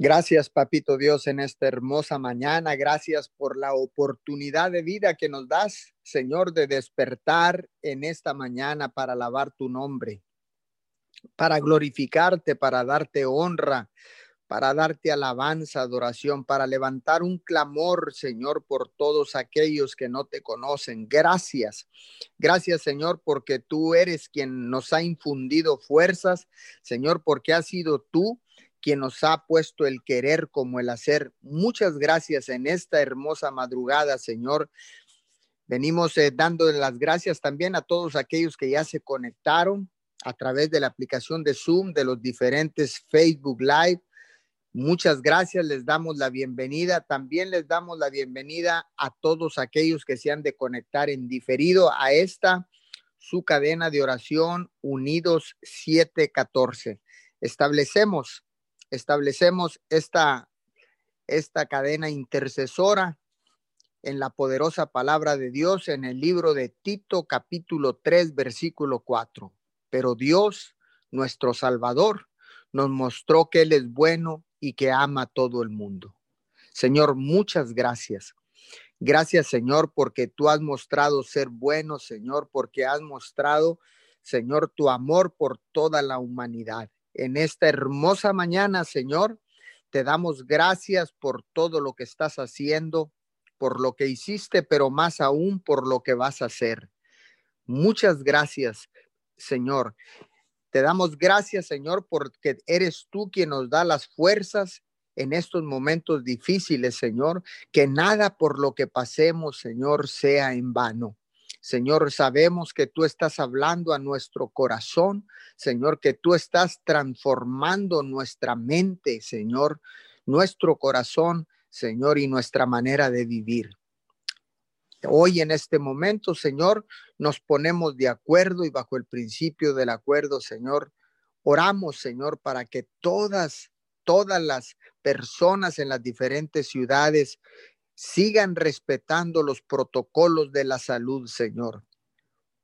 Gracias, Papito Dios, en esta hermosa mañana. Gracias por la oportunidad de vida que nos das, Señor, de despertar en esta mañana para alabar tu nombre, para glorificarte, para darte honra, para darte alabanza, adoración, para levantar un clamor, Señor, por todos aquellos que no te conocen. Gracias. Gracias, Señor, porque tú eres quien nos ha infundido fuerzas, Señor, porque has sido tú quien nos ha puesto el querer como el hacer. Muchas gracias en esta hermosa madrugada, Señor. Venimos eh, dando las gracias también a todos aquellos que ya se conectaron a través de la aplicación de Zoom, de los diferentes Facebook Live. Muchas gracias, les damos la bienvenida. También les damos la bienvenida a todos aquellos que se han de conectar en diferido a esta, su cadena de oración Unidos 714. Establecemos establecemos esta, esta cadena intercesora en la poderosa palabra de Dios en el libro de Tito capítulo 3 versículo 4. Pero Dios, nuestro Salvador, nos mostró que Él es bueno y que ama a todo el mundo. Señor, muchas gracias. Gracias, Señor, porque tú has mostrado ser bueno, Señor, porque has mostrado, Señor, tu amor por toda la humanidad en esta hermosa mañana, Señor. Te damos gracias por todo lo que estás haciendo, por lo que hiciste, pero más aún por lo que vas a hacer. Muchas gracias, Señor. Te damos gracias, Señor, porque eres tú quien nos da las fuerzas en estos momentos difíciles, Señor. Que nada por lo que pasemos, Señor, sea en vano. Señor, sabemos que tú estás hablando a nuestro corazón, Señor, que tú estás transformando nuestra mente, Señor, nuestro corazón, Señor, y nuestra manera de vivir. Hoy en este momento, Señor, nos ponemos de acuerdo y bajo el principio del acuerdo, Señor, oramos, Señor, para que todas, todas las personas en las diferentes ciudades sigan respetando los protocolos de la salud, Señor.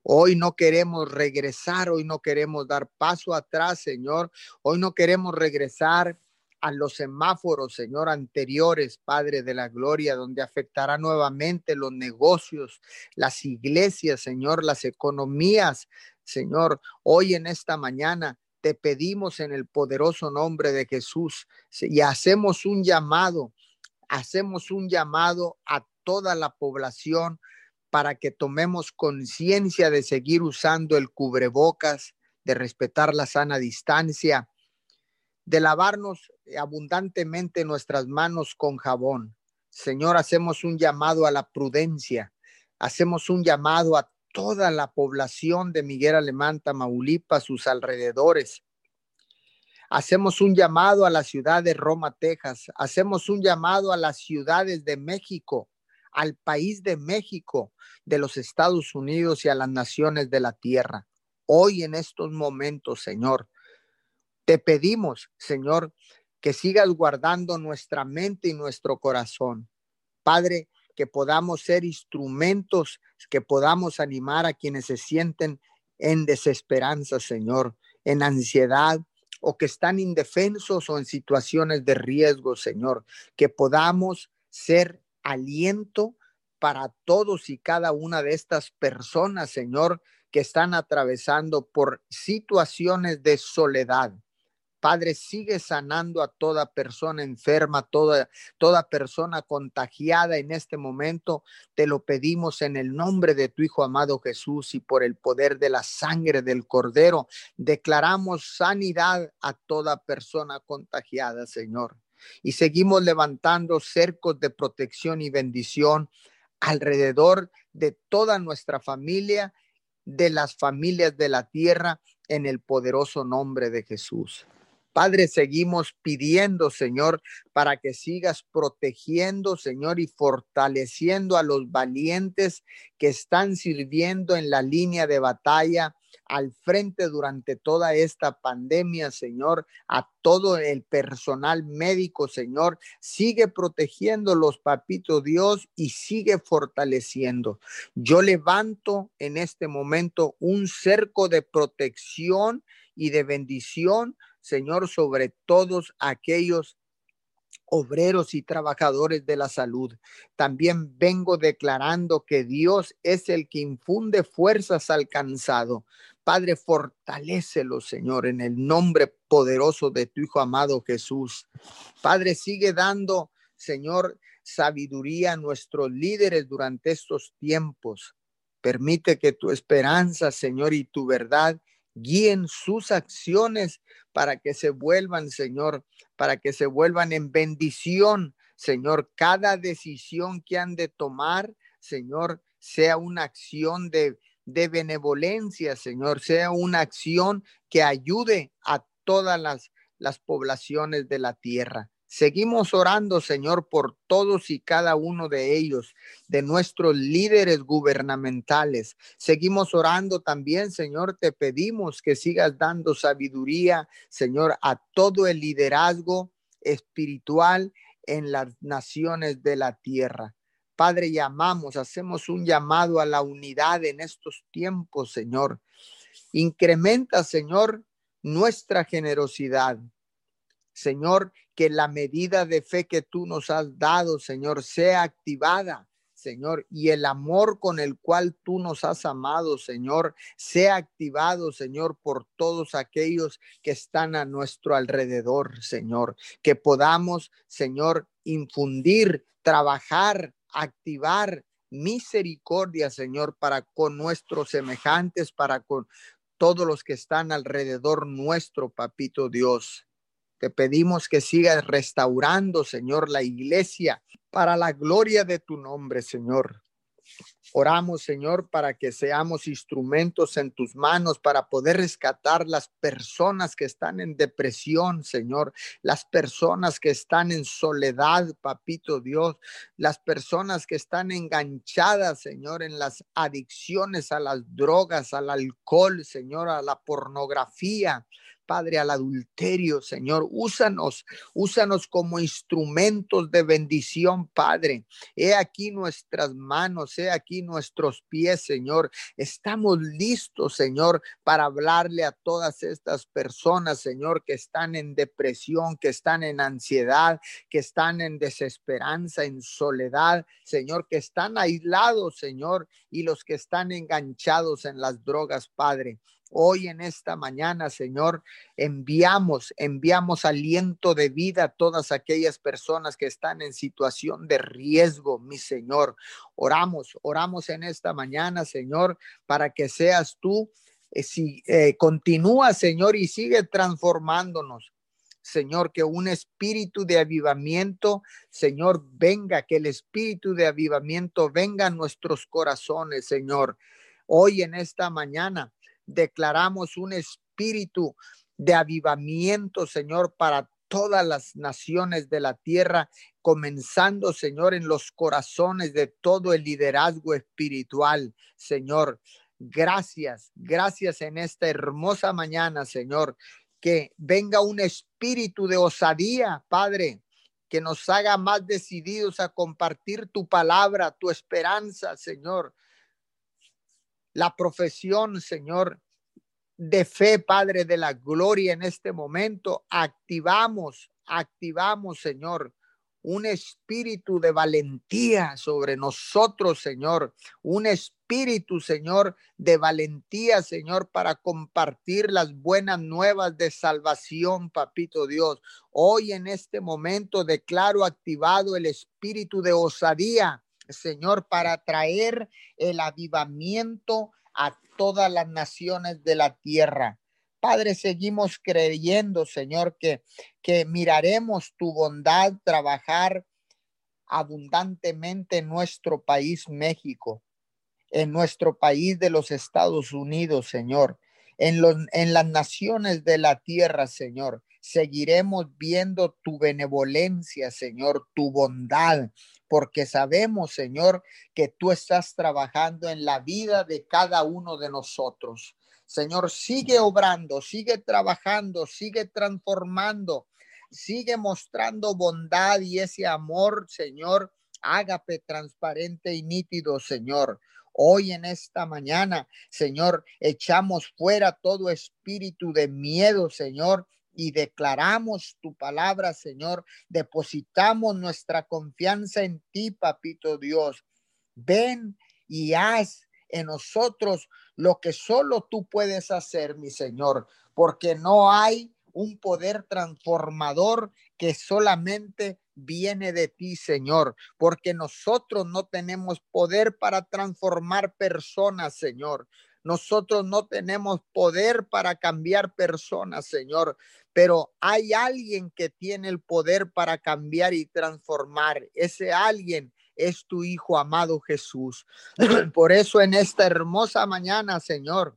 Hoy no queremos regresar, hoy no queremos dar paso atrás, Señor. Hoy no queremos regresar a los semáforos, Señor, anteriores, Padre de la Gloria, donde afectará nuevamente los negocios, las iglesias, Señor, las economías, Señor. Hoy en esta mañana te pedimos en el poderoso nombre de Jesús y hacemos un llamado hacemos un llamado a toda la población para que tomemos conciencia de seguir usando el cubrebocas, de respetar la sana distancia, de lavarnos abundantemente nuestras manos con jabón. Señor, hacemos un llamado a la prudencia, hacemos un llamado a toda la población de Miguel Alemán, Tamaulipas, sus alrededores, Hacemos un llamado a la ciudad de Roma, Texas. Hacemos un llamado a las ciudades de México, al país de México, de los Estados Unidos y a las naciones de la tierra. Hoy en estos momentos, Señor, te pedimos, Señor, que sigas guardando nuestra mente y nuestro corazón. Padre, que podamos ser instrumentos, que podamos animar a quienes se sienten en desesperanza, Señor, en ansiedad, o que están indefensos o en situaciones de riesgo, Señor, que podamos ser aliento para todos y cada una de estas personas, Señor, que están atravesando por situaciones de soledad, Padre, sigue sanando a toda persona enferma, toda, toda persona contagiada en este momento. Te lo pedimos en el nombre de tu Hijo amado Jesús y por el poder de la sangre del Cordero. Declaramos sanidad a toda persona contagiada, Señor. Y seguimos levantando cercos de protección y bendición alrededor de toda nuestra familia, de las familias de la tierra, en el poderoso nombre de Jesús. Padre, seguimos pidiendo, Señor, para que sigas protegiendo, Señor, y fortaleciendo a los valientes que están sirviendo en la línea de batalla al frente durante toda esta pandemia, Señor, a todo el personal médico, Señor. Sigue protegiendo los papitos Dios y sigue fortaleciendo. Yo levanto en este momento un cerco de protección y de bendición Señor, sobre todos aquellos obreros y trabajadores de la salud. También vengo declarando que Dios es el que infunde fuerzas al cansado. Padre, fortalecelo, Señor, en el nombre poderoso de tu Hijo amado Jesús. Padre, sigue dando, Señor, sabiduría a nuestros líderes durante estos tiempos. Permite que tu esperanza, Señor, y tu verdad guíen sus acciones para que se vuelvan, Señor, para que se vuelvan en bendición, Señor. Cada decisión que han de tomar, Señor, sea una acción de, de benevolencia, Señor, sea una acción que ayude a todas las, las poblaciones de la tierra. Seguimos orando, Señor, por todos y cada uno de ellos, de nuestros líderes gubernamentales. Seguimos orando también, Señor, te pedimos que sigas dando sabiduría, Señor, a todo el liderazgo espiritual en las naciones de la tierra. Padre, llamamos, hacemos un llamado a la unidad en estos tiempos, Señor. Incrementa, Señor, nuestra generosidad. Señor, que la medida de fe que tú nos has dado, Señor, sea activada. Señor, y el amor con el cual tú nos has amado, Señor, sea activado, Señor, por todos aquellos que están a nuestro alrededor, Señor, que podamos, Señor, infundir, trabajar, activar misericordia, Señor, para con nuestros semejantes, para con todos los que están alrededor nuestro, papito Dios. Te pedimos que sigas restaurando, Señor, la iglesia para la gloria de tu nombre, Señor. Oramos, Señor, para que seamos instrumentos en tus manos para poder rescatar las personas que están en depresión, Señor, las personas que están en soledad, papito Dios, las personas que están enganchadas, Señor, en las adicciones a las drogas, al alcohol, Señor, a la pornografía. Padre, al adulterio, Señor. Úsanos, úsanos como instrumentos de bendición, Padre. He aquí nuestras manos, he aquí nuestros pies, Señor. Estamos listos, Señor, para hablarle a todas estas personas, Señor, que están en depresión, que están en ansiedad, que están en desesperanza, en soledad, Señor, que están aislados, Señor, y los que están enganchados en las drogas, Padre. Hoy en esta mañana, Señor, enviamos, enviamos aliento de vida a todas aquellas personas que están en situación de riesgo, mi Señor. Oramos, oramos en esta mañana, Señor, para que seas tú, eh, si eh, continúa, Señor, y sigue transformándonos. Señor, que un espíritu de avivamiento, Señor, venga, que el espíritu de avivamiento venga a nuestros corazones, Señor. Hoy en esta mañana declaramos un espíritu de avivamiento, Señor, para todas las naciones de la tierra, comenzando, Señor, en los corazones de todo el liderazgo espiritual, Señor. Gracias, gracias en esta hermosa mañana, Señor. Que venga un espíritu de osadía, Padre, que nos haga más decididos a compartir tu palabra, tu esperanza, Señor, la profesión, Señor, de fe, Padre de la gloria, en este momento. Activamos, activamos, Señor, un espíritu de valentía sobre nosotros, Señor. Un espíritu, Señor, de valentía, Señor, para compartir las buenas nuevas de salvación, Papito Dios. Hoy en este momento declaro activado el espíritu de osadía Señor, para traer el avivamiento a todas las naciones de la tierra. Padre, seguimos creyendo, Señor, que, que miraremos tu bondad trabajar abundantemente en nuestro país, México, en nuestro país de los Estados Unidos, Señor, en, los, en las naciones de la tierra, Señor. Seguiremos viendo tu benevolencia, Señor, tu bondad, porque sabemos, Señor, que tú estás trabajando en la vida de cada uno de nosotros. Señor, sigue obrando, sigue trabajando, sigue transformando, sigue mostrando bondad y ese amor, Señor, ágape transparente y nítido, Señor. Hoy en esta mañana, Señor, echamos fuera todo espíritu de miedo, Señor, y declaramos tu palabra, Señor. Depositamos nuestra confianza en ti, papito Dios. Ven y haz en nosotros lo que solo tú puedes hacer, mi Señor, porque no hay un poder transformador que solamente viene de ti, Señor, porque nosotros no tenemos poder para transformar personas, Señor. Nosotros no tenemos poder para cambiar personas, Señor, pero hay alguien que tiene el poder para cambiar y transformar. Ese alguien es tu Hijo amado Jesús. Por eso en esta hermosa mañana, Señor,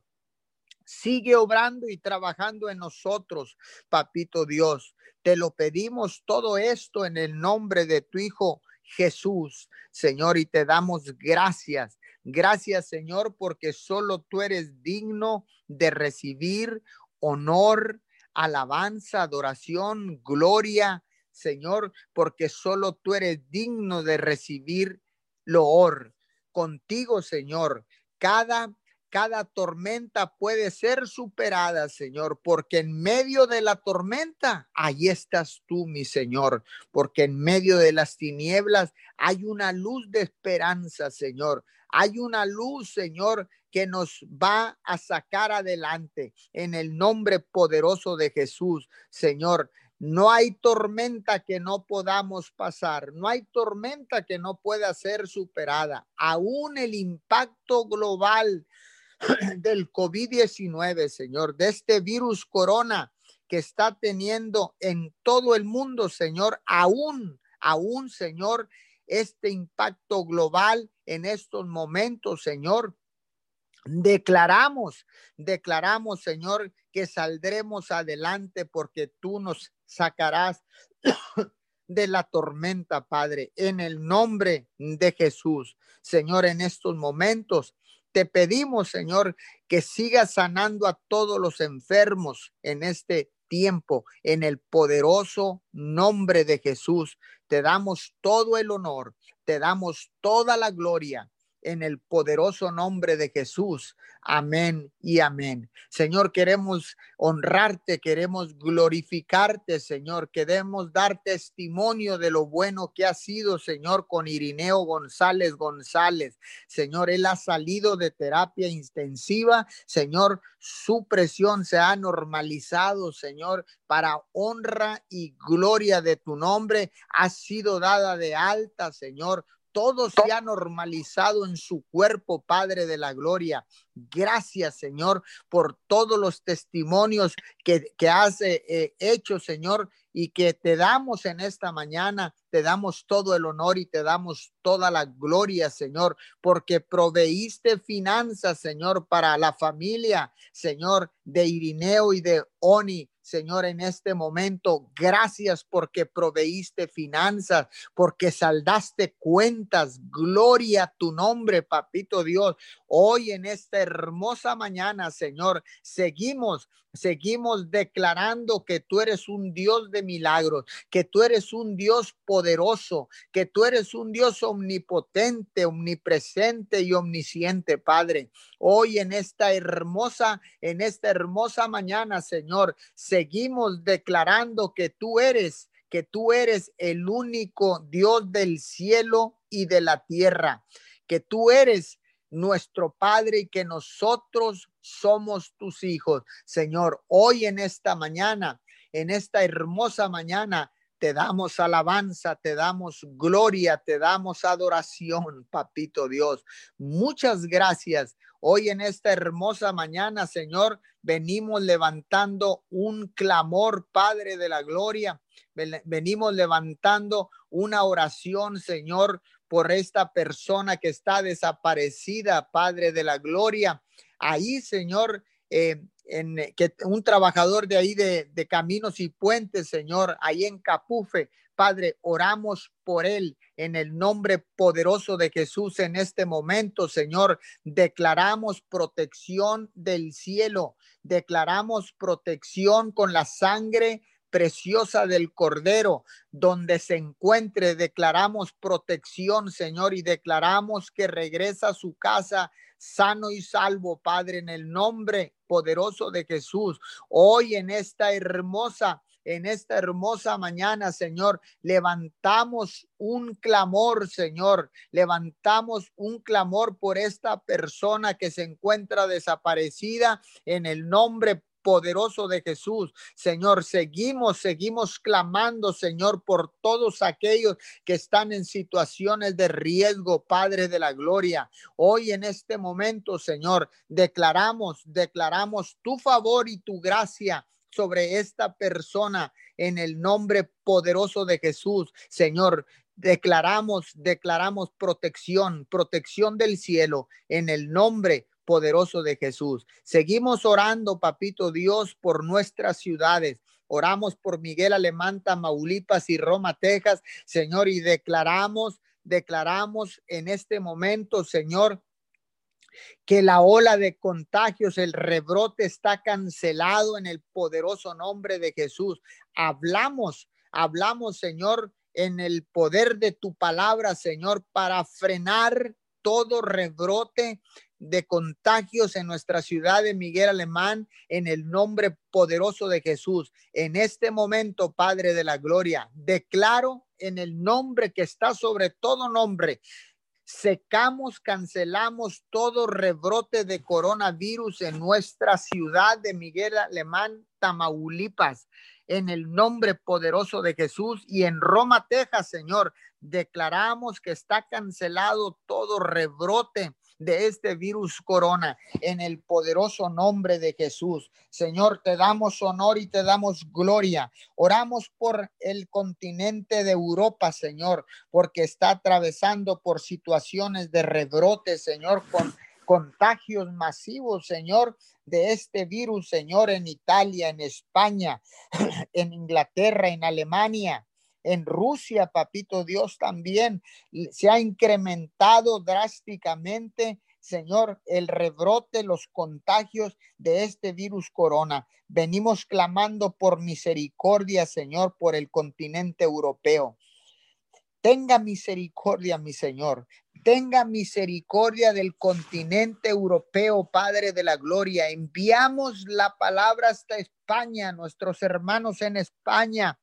sigue obrando y trabajando en nosotros, papito Dios. Te lo pedimos todo esto en el nombre de tu Hijo Jesús, Señor, y te damos gracias. Gracias, Señor, porque solo tú eres digno de recibir honor, alabanza, adoración, gloria, Señor, porque solo tú eres digno de recibir loor. Contigo, Señor, cada cada tormenta puede ser superada, Señor, porque en medio de la tormenta, ahí estás tú, mi Señor, porque en medio de las tinieblas hay una luz de esperanza, Señor. Hay una luz, Señor, que nos va a sacar adelante en el nombre poderoso de Jesús, Señor. No hay tormenta que no podamos pasar, no hay tormenta que no pueda ser superada. Aún el impacto global del COVID-19, Señor, de este virus corona que está teniendo en todo el mundo, Señor, aún, aún, Señor, este impacto global en estos momentos, Señor. Declaramos, declaramos, Señor, que saldremos adelante porque tú nos sacarás de la tormenta, Padre, en el nombre de Jesús. Señor, en estos momentos te pedimos, Señor, que sigas sanando a todos los enfermos en este tiempo, en el poderoso nombre de Jesús. Te damos todo el honor, te damos toda la gloria en el poderoso nombre de Jesús. Amén y amén. Señor, queremos honrarte, queremos glorificarte, Señor. Queremos dar testimonio de lo bueno que ha sido, Señor, con Irineo González González. Señor, él ha salido de terapia intensiva. Señor, su presión se ha normalizado, Señor, para honra y gloria de tu nombre. Ha sido dada de alta, Señor todo se ha normalizado en su cuerpo, Padre de la Gloria. Gracias, Señor, por todos los testimonios que, que has eh, eh, hecho, Señor, y que te damos en esta mañana. Te damos todo el honor y te damos toda la gloria, Señor, porque proveíste finanzas, Señor, para la familia, Señor, de Irineo y de Oni. Señor, en este momento. Gracias porque proveíste finanzas, porque saldaste cuentas. Gloria a tu nombre, papito Dios. Hoy en esta hermosa mañana, Señor, seguimos seguimos declarando que tú eres un Dios de milagros, que tú eres un Dios poderoso, que tú eres un Dios omnipotente, omnipresente y omnisciente, Padre. Hoy en esta hermosa, en esta hermosa mañana, Señor, seguimos declarando que tú eres que tú eres el único Dios del cielo y de la tierra, que tú eres nuestro Padre y que nosotros somos tus hijos. Señor, hoy en esta mañana, en esta hermosa mañana, te damos alabanza, te damos gloria, te damos adoración, papito Dios. Muchas gracias. Hoy en esta hermosa mañana, Señor, venimos levantando un clamor, Padre de la Gloria. Venimos levantando una oración, Señor, por esta persona que está desaparecida, Padre de la Gloria. Ahí, Señor, eh, en, que un trabajador de ahí de, de caminos y puentes, Señor, ahí en Capufe, Padre, oramos por él en el nombre poderoso de Jesús en este momento, Señor. Declaramos protección del cielo, declaramos protección con la sangre preciosa del Cordero, donde se encuentre, declaramos protección, Señor, y declaramos que regresa a su casa sano y salvo, Padre, en el nombre poderoso de Jesús. Hoy en esta hermosa en esta hermosa mañana, Señor. Levantamos un clamor, Señor. Levantamos un clamor por esta persona que se encuentra desaparecida en el nombre poderoso de Jesús. Señor, seguimos, seguimos clamando, Señor, por todos aquellos que están en situaciones de riesgo, Padre de la Gloria. Hoy en este momento, Señor, declaramos, declaramos tu favor y tu gracia sobre esta persona en el nombre poderoso de Jesús. Señor, declaramos, declaramos protección, protección del cielo en el nombre poderoso de Jesús. Seguimos orando, papito Dios, por nuestras ciudades. Oramos por Miguel Alemán, Tamaulipas y Roma, Texas, Señor, y declaramos, declaramos en este momento, Señor, que la ola de contagios, el rebrote está cancelado en el poderoso nombre de Jesús. Hablamos, hablamos, Señor, en el poder de tu palabra, Señor, para frenar todo rebrote de contagios en nuestra ciudad de Miguel Alemán en el nombre poderoso de Jesús. En este momento, Padre de la Gloria, declaro en el nombre que está sobre todo nombre, secamos, cancelamos todo rebrote de coronavirus en nuestra ciudad de Miguel Alemán, Tamaulipas, en el nombre poderoso de Jesús y en Roma, Texas, Señor, declaramos que está cancelado todo rebrote de este virus corona en el poderoso nombre de Jesús. Señor, te damos honor y te damos gloria. Oramos por el continente de Europa, Señor, porque está atravesando por situaciones de rebrote, Señor, con contagios masivos, Señor, de este virus, Señor, en Italia, en España, en Inglaterra, en Alemania en Rusia, papito Dios, también se ha incrementado drásticamente, Señor, el rebrote, los contagios de este virus corona. Venimos clamando por misericordia, Señor, por el continente europeo. Tenga misericordia, mi Señor. Tenga misericordia del continente europeo, Padre de la Gloria. Enviamos la palabra hasta España, nuestros hermanos en España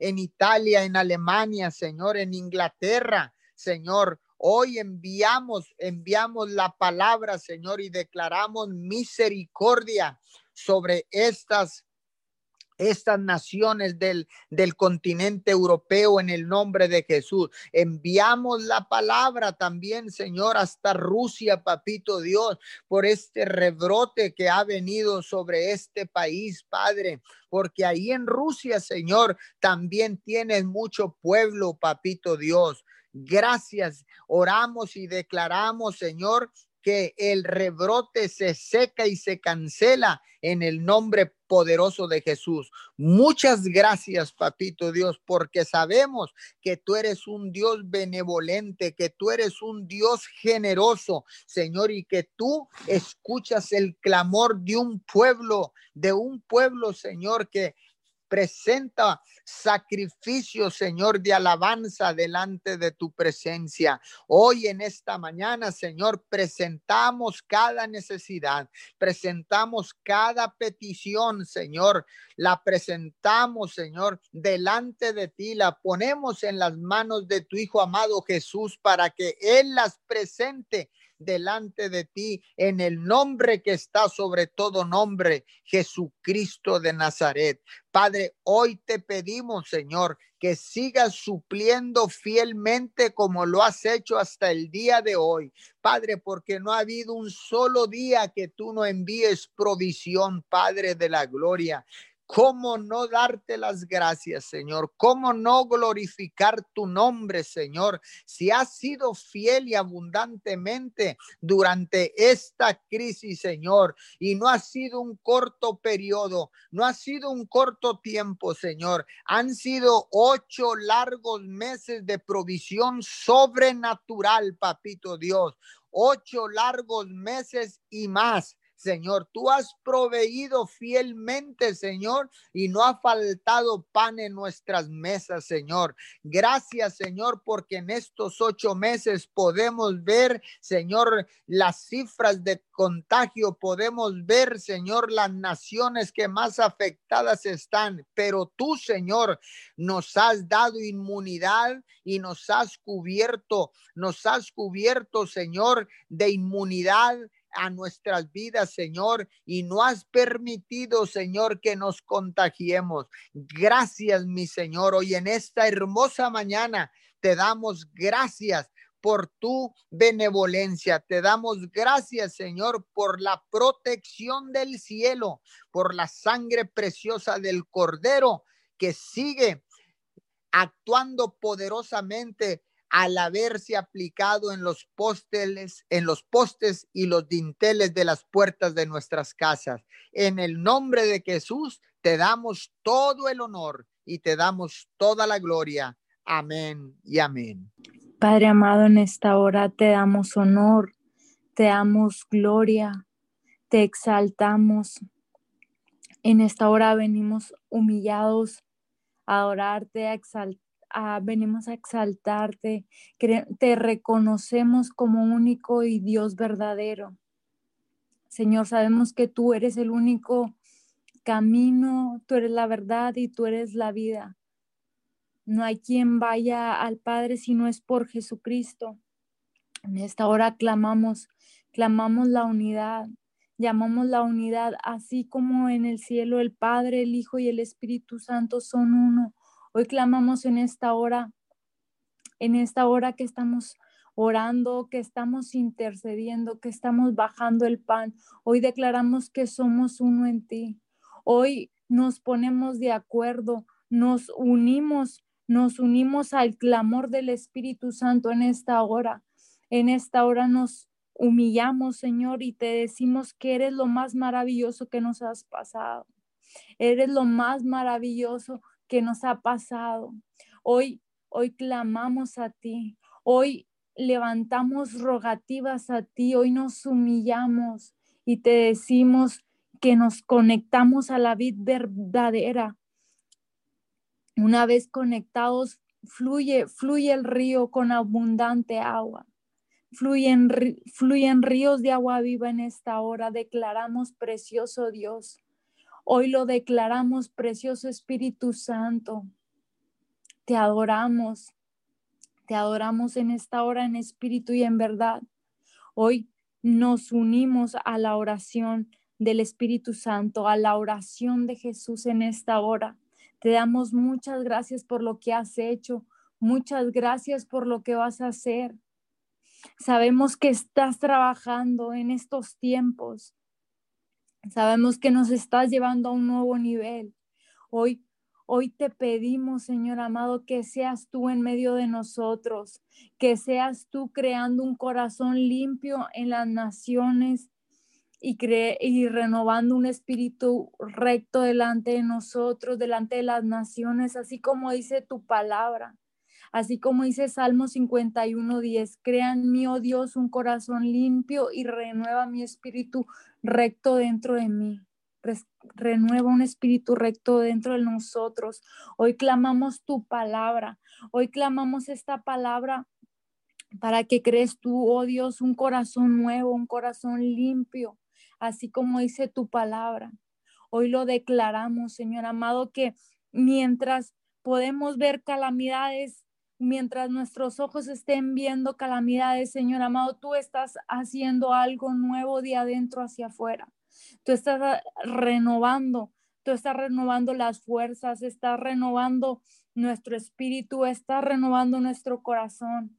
en Italia, en Alemania, Señor, en Inglaterra, Señor. Hoy enviamos, enviamos la palabra, Señor, y declaramos misericordia sobre estas estas naciones del, del continente europeo en el nombre de Jesús. Enviamos la palabra también, Señor, hasta Rusia, papito Dios, por este rebrote que ha venido sobre este país, Padre porque ahí en Rusia, Señor, también tienes mucho pueblo, papito Dios. Gracias. Oramos y declaramos, Señor, que el rebrote se seca y se cancela en el nombre poderoso de Jesús. Muchas gracias, papito Dios, porque sabemos que tú eres un Dios benevolente, que tú eres un Dios generoso, Señor, y que tú escuchas el clamor de un pueblo, de un pueblo, Señor, que presenta sacrificio, Señor, de alabanza delante de tu presencia. Hoy en esta mañana, Señor, presentamos cada necesidad, presentamos cada petición, Señor, la presentamos, Señor, delante de ti, la ponemos en las manos de tu Hijo amado Jesús para que Él las presente delante de ti en el nombre que está sobre todo nombre, Jesucristo de Nazaret. Padre, hoy te pedimos, Señor, que sigas supliendo fielmente como lo has hecho hasta el día de hoy. Padre, porque no ha habido un solo día que tú no envíes provisión, Padre de la gloria. ¿Cómo no darte las gracias, Señor? ¿Cómo no glorificar tu nombre, Señor? Si has sido fiel y abundantemente durante esta crisis, Señor, y no ha sido un corto periodo, no ha sido un corto tiempo, Señor. Han sido ocho largos meses de provisión sobrenatural, papito Dios. Ocho largos meses y más Señor. Tú has proveído fielmente, Señor, y no ha faltado pan en nuestras mesas, Señor. Gracias, Señor, porque en estos ocho meses podemos ver, Señor, las cifras de contagio, podemos ver, Señor, las naciones que más afectadas están, pero tú, Señor, nos has dado inmunidad y nos has cubierto, nos has cubierto, Señor, de inmunidad a nuestras vidas, Señor, y no has permitido, Señor, que nos contagiemos. Gracias, mi Señor. Hoy en esta hermosa mañana te damos gracias por tu benevolencia. Te damos gracias, Señor, por la protección del cielo, por la sangre preciosa del Cordero que sigue actuando poderosamente al haberse aplicado en los posteles, en los postes y los dinteles de las puertas de nuestras casas. En el nombre de Jesús te damos todo el honor y te damos toda la gloria. Amén y amén. Padre amado, en esta hora te damos honor, te damos gloria, te exaltamos. En esta hora venimos humillados a adorarte, a venimos a exaltarte, te reconocemos como único y Dios verdadero. Señor, sabemos que tú eres el único camino, tú eres la verdad y tú eres la vida. No hay quien vaya al Padre si no es por Jesucristo. En esta hora clamamos, clamamos la unidad, llamamos la unidad, así como en el cielo el Padre, el Hijo y el Espíritu Santo son uno. Hoy clamamos en esta hora, en esta hora que estamos orando, que estamos intercediendo, que estamos bajando el pan. Hoy declaramos que somos uno en ti. Hoy nos ponemos de acuerdo, nos unimos, nos unimos al clamor del Espíritu Santo en esta hora. En esta hora nos humillamos, Señor, y te decimos que eres lo más maravilloso que nos has pasado. Eres lo más maravilloso que nos ha pasado. Hoy, hoy clamamos a ti. Hoy levantamos rogativas a ti. Hoy nos humillamos y te decimos que nos conectamos a la vida verdadera. Una vez conectados, fluye, fluye el río con abundante agua. Fluyen, fluyen ríos de agua viva en esta hora. Declaramos, precioso Dios, Hoy lo declaramos, precioso Espíritu Santo. Te adoramos. Te adoramos en esta hora en espíritu y en verdad. Hoy nos unimos a la oración del Espíritu Santo, a la oración de Jesús en esta hora. Te damos muchas gracias por lo que has hecho. Muchas gracias por lo que vas a hacer. Sabemos que estás trabajando en estos tiempos. Sabemos que nos estás llevando a un nuevo nivel. Hoy, hoy te pedimos, Señor amado, que seas tú en medio de nosotros, que seas tú creando un corazón limpio en las naciones y, y renovando un espíritu recto delante de nosotros, delante de las naciones, así como dice tu palabra. Así como dice Salmo 51.10, crea en mí, oh Dios, un corazón limpio y renueva mi espíritu recto dentro de mí. Renueva un espíritu recto dentro de nosotros. Hoy clamamos tu palabra. Hoy clamamos esta palabra para que crees tú, oh Dios, un corazón nuevo, un corazón limpio, así como dice tu palabra. Hoy lo declaramos, Señor amado, que mientras podemos ver calamidades mientras nuestros ojos estén viendo calamidades, Señor amado, tú estás haciendo algo nuevo de adentro hacia afuera. Tú estás renovando, tú estás renovando las fuerzas, estás renovando nuestro espíritu, estás renovando nuestro corazón.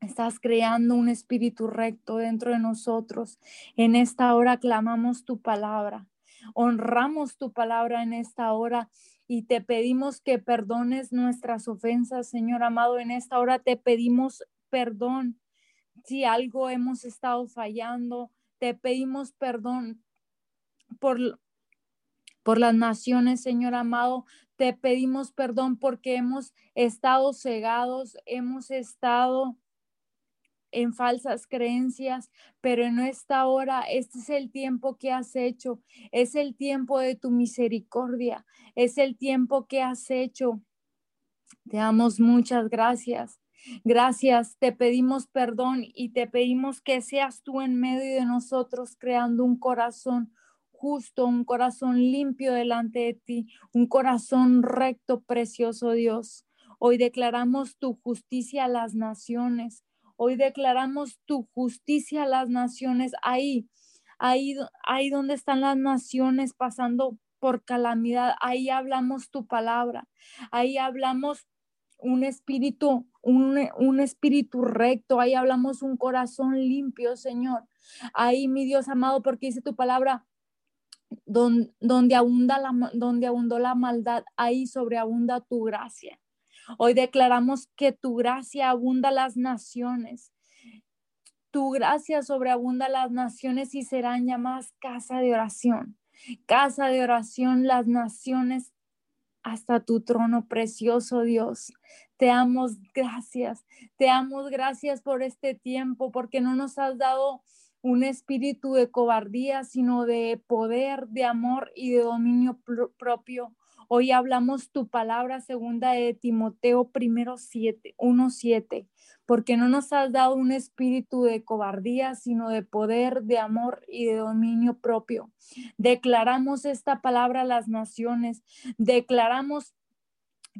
Estás creando un espíritu recto dentro de nosotros. En esta hora clamamos tu palabra. Honramos tu palabra en esta hora y te pedimos que perdones nuestras ofensas, Señor amado. En esta hora te pedimos perdón si algo hemos estado fallando. Te pedimos perdón por, por las naciones, Señor amado. Te pedimos perdón porque hemos estado cegados, hemos estado en falsas creencias, pero en esta hora, este es el tiempo que has hecho, es el tiempo de tu misericordia, es el tiempo que has hecho. Te damos muchas gracias. Gracias, te pedimos perdón y te pedimos que seas tú en medio de nosotros creando un corazón justo, un corazón limpio delante de ti, un corazón recto, precioso Dios. Hoy declaramos tu justicia a las naciones. Hoy declaramos tu justicia a las naciones. Ahí, ahí, ahí donde están las naciones pasando por calamidad, ahí hablamos tu palabra. Ahí hablamos un espíritu, un, un, espíritu recto, ahí hablamos un corazón limpio, Señor. Ahí, mi Dios amado, porque dice tu palabra, donde, abunda la, donde abundó la maldad, ahí sobreabunda tu gracia. Hoy declaramos que tu gracia abunda las naciones. Tu gracia sobreabunda las naciones y serán llamadas casa de oración. Casa de oración, las naciones hasta tu trono precioso, Dios. Te damos gracias, te damos gracias por este tiempo, porque no nos has dado un espíritu de cobardía, sino de poder, de amor y de dominio propio. Hoy hablamos tu palabra segunda de Timoteo primero 7, 1, 7, porque no nos has dado un espíritu de cobardía, sino de poder, de amor y de dominio propio. Declaramos esta palabra a las naciones, declaramos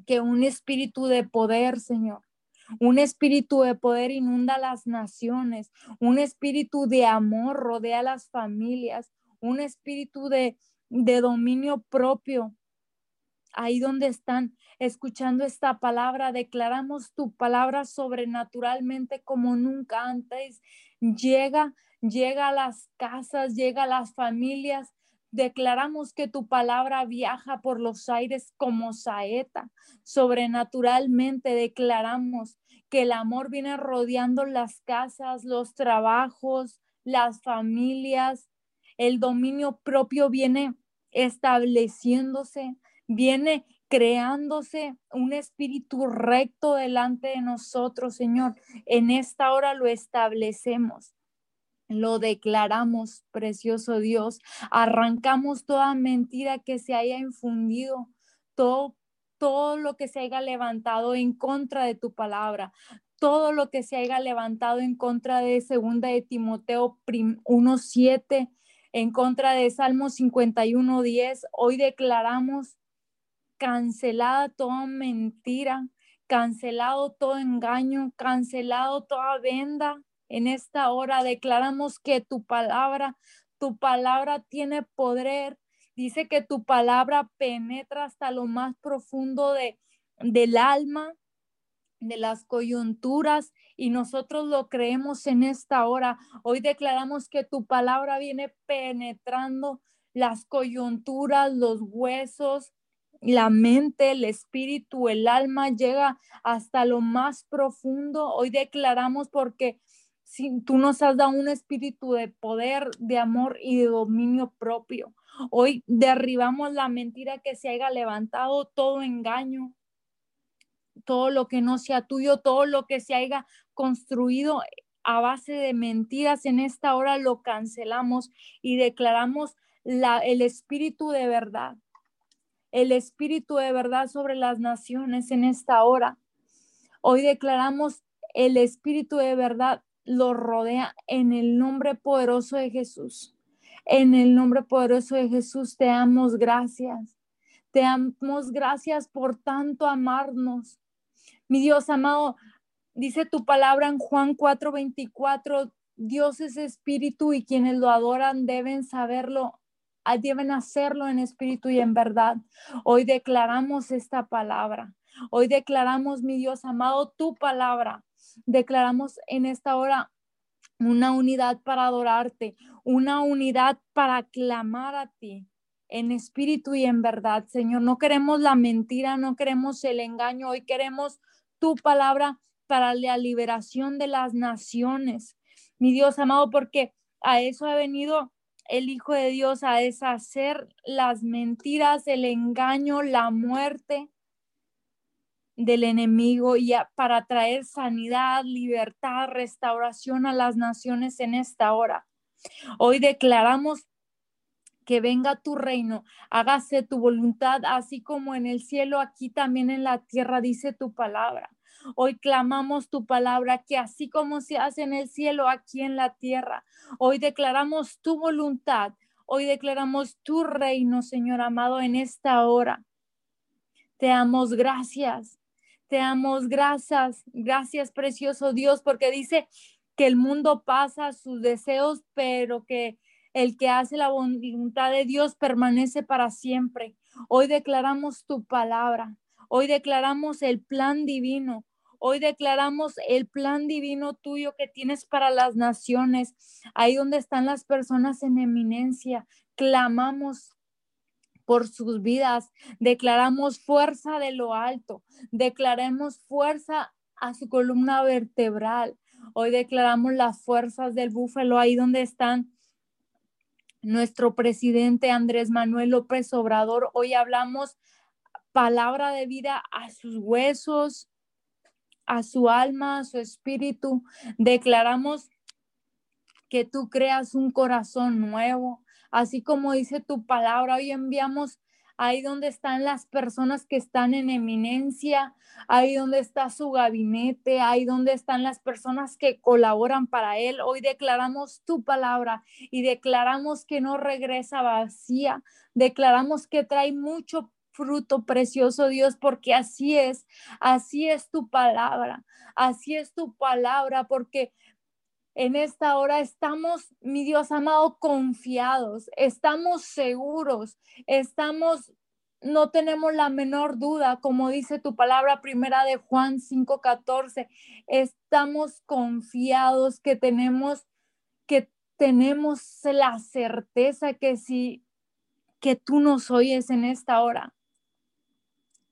que un espíritu de poder, Señor, un espíritu de poder inunda las naciones, un espíritu de amor rodea a las familias, un espíritu de, de dominio propio ahí donde están escuchando esta palabra, declaramos tu palabra sobrenaturalmente como nunca antes. Llega, llega a las casas, llega a las familias. Declaramos que tu palabra viaja por los aires como saeta. Sobrenaturalmente declaramos que el amor viene rodeando las casas, los trabajos, las familias. El dominio propio viene estableciéndose viene creándose un espíritu recto delante de nosotros, Señor. En esta hora lo establecemos. Lo declaramos, precioso Dios. Arrancamos toda mentira que se haya infundido, todo, todo lo que se haya levantado en contra de tu palabra, todo lo que se haya levantado en contra de segunda de Timoteo 1.7, en contra de Salmo 51.10. Hoy declaramos cancelada toda mentira, cancelado todo engaño, cancelado toda venda. En esta hora declaramos que tu palabra, tu palabra tiene poder. Dice que tu palabra penetra hasta lo más profundo de, del alma, de las coyunturas y nosotros lo creemos en esta hora. Hoy declaramos que tu palabra viene penetrando las coyunturas, los huesos, la mente, el espíritu, el alma llega hasta lo más profundo. Hoy declaramos porque si tú nos has dado un espíritu de poder, de amor y de dominio propio. Hoy derribamos la mentira que se haya levantado, todo engaño, todo lo que no sea tuyo, todo lo que se haya construido a base de mentiras en esta hora lo cancelamos y declaramos la, el espíritu de verdad el Espíritu de verdad sobre las naciones en esta hora. Hoy declaramos el Espíritu de verdad lo rodea en el nombre poderoso de Jesús. En el nombre poderoso de Jesús te damos gracias. Te damos gracias por tanto amarnos. Mi Dios amado, dice tu palabra en Juan 4:24, Dios es espíritu y quienes lo adoran deben saberlo deben hacerlo en espíritu y en verdad. Hoy declaramos esta palabra. Hoy declaramos, mi Dios amado, tu palabra. Declaramos en esta hora una unidad para adorarte, una unidad para clamar a ti en espíritu y en verdad, Señor. No queremos la mentira, no queremos el engaño, hoy queremos tu palabra para la liberación de las naciones. Mi Dios amado, porque a eso ha venido el Hijo de Dios a deshacer las mentiras, el engaño, la muerte. del enemigo y para traer sanidad, libertad, restauración a las naciones en esta hora. Hoy declaramos que venga tu reino, hágase tu voluntad, así como en el cielo, aquí también en la tierra, dice tu palabra. Hoy clamamos tu palabra, que así como se hace en el cielo, aquí en la tierra. Hoy declaramos tu voluntad, hoy declaramos tu reino, Señor amado, en esta hora. Te damos gracias, te damos gracias, gracias precioso Dios, porque dice que el mundo pasa sus deseos, pero que el que hace la voluntad de Dios permanece para siempre. Hoy declaramos tu palabra, hoy declaramos el plan divino, hoy declaramos el plan divino tuyo que tienes para las naciones, ahí donde están las personas en eminencia. Clamamos por sus vidas, declaramos fuerza de lo alto, declaremos fuerza a su columna vertebral. Hoy declaramos las fuerzas del búfalo ahí donde están nuestro presidente Andrés Manuel López Obrador. Hoy hablamos palabra de vida a sus huesos, a su alma, a su espíritu. Declaramos que tú creas un corazón nuevo, así como dice tu palabra. Hoy enviamos ahí donde están las personas que están en eminencia, ahí donde está su gabinete, ahí donde están las personas que colaboran para él. Hoy declaramos tu palabra y declaramos que no regresa vacía, declaramos que trae mucho fruto precioso, Dios, porque así es, así es tu palabra, así es tu palabra, porque en esta hora estamos, mi Dios amado, confiados, estamos seguros, estamos, no tenemos la menor duda, como dice tu palabra primera de Juan 5:14, estamos confiados que tenemos, que tenemos la certeza que si, que tú nos oyes en esta hora,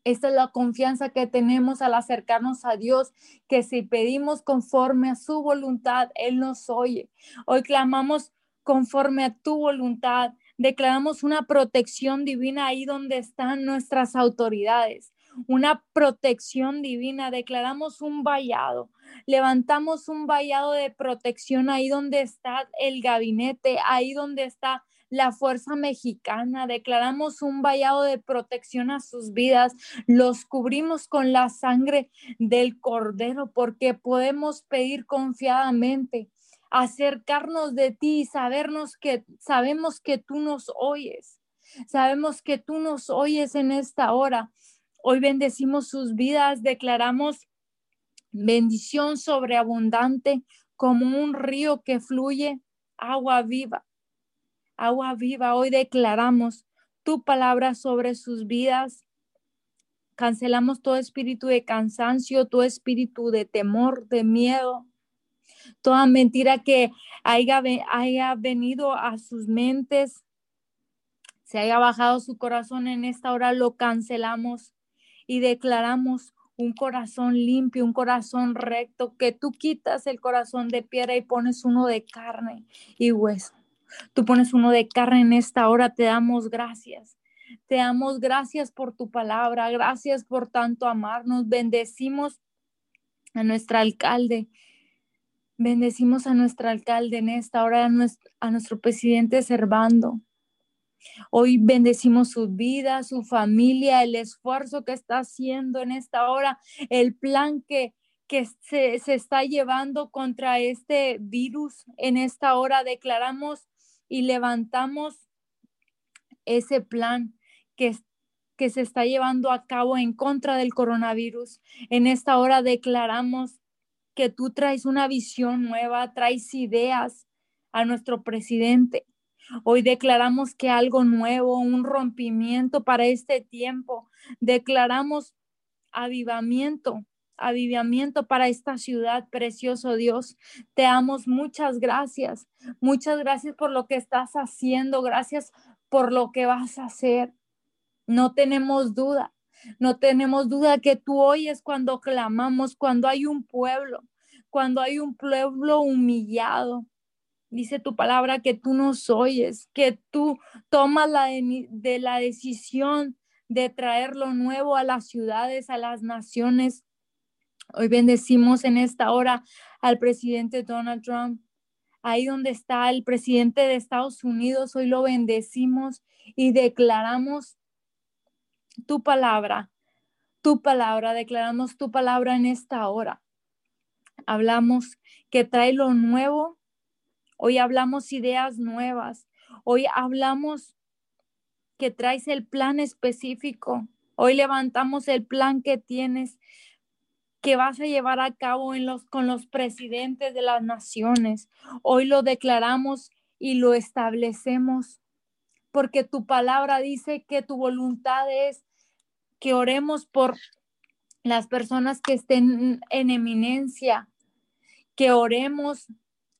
esta es la confianza que tenemos al acercarnos a Dios, que si pedimos conforme a su voluntad, Él nos oye. Hoy clamamos conforme a tu voluntad. Declaramos una protección divina ahí donde están nuestras autoridades una protección divina, declaramos un vallado, levantamos un vallado de protección ahí donde está el gabinete, ahí donde está la fuerza mexicana, declaramos un vallado de protección a sus vidas, los cubrimos con la sangre del cordero porque podemos pedir confiadamente acercarnos de ti y sabernos que sabemos que tú nos oyes. Sabemos que tú nos oyes en esta hora. Hoy bendecimos sus vidas, declaramos bendición sobreabundante como un río que fluye agua viva agua viva. Hoy declaramos tu palabra sobre sus vidas. Cancelamos todo espíritu de cansancio, todo espíritu de temor, de miedo, toda mentira que haya, haya venido a sus mentes, se haya bajado su corazón en esta hora, lo cancelamos y declaramos un corazón limpio, un corazón recto, que tú quitas el corazón de piedra y pones uno de carne y hueso. Tú pones uno de carne en esta hora, te damos gracias. Te damos gracias por tu palabra, gracias por tanto amarnos. Bendecimos a nuestro alcalde. Bendecimos a nuestro alcalde en esta hora, a nuestro, presidente Servando. Hoy bendecimos su vida, su familia, el esfuerzo que está haciendo en esta hora, el plan que, que se, se, está llevando contra este virus. En esta hora declaramos y levantamos ese plan que, que se está llevando a cabo en contra del coronavirus. En esta hora declaramos que tú traes una visión nueva, traes ideas a nuestro presidente. Hoy declaramos que algo nuevo, un rompimiento para este tiempo. Declaramos avivamiento avivamiento para esta ciudad, precioso Dios. Te damos muchas gracias. Muchas gracias por lo que estás haciendo. Gracias por lo que vas a hacer. No tenemos duda. No tenemos duda que tú oyes cuando clamamos, cuando hay un pueblo, cuando hay un pueblo humillado. Dice tu palabra que tú nos oyes, que tú tomas la de, de la decisión de traer lo nuevo a las ciudades, a las naciones. Hoy bendecimos en esta hora al presidente Donald Trump. Ahí donde está el presidente de Estados Unidos, hoy lo bendecimos y declaramos tu palabra, tu palabra, declaramos tu palabra en esta hora. Hablamos que trae lo nuevo, hoy hablamos ideas nuevas, hoy hablamos que traes el plan específico, hoy levantamos el plan que tienes que vas a llevar a cabo en los, con los presidentes de las naciones. Hoy lo declaramos y lo establecemos, porque tu palabra dice que tu voluntad es que oremos por las personas que estén en eminencia, que oremos,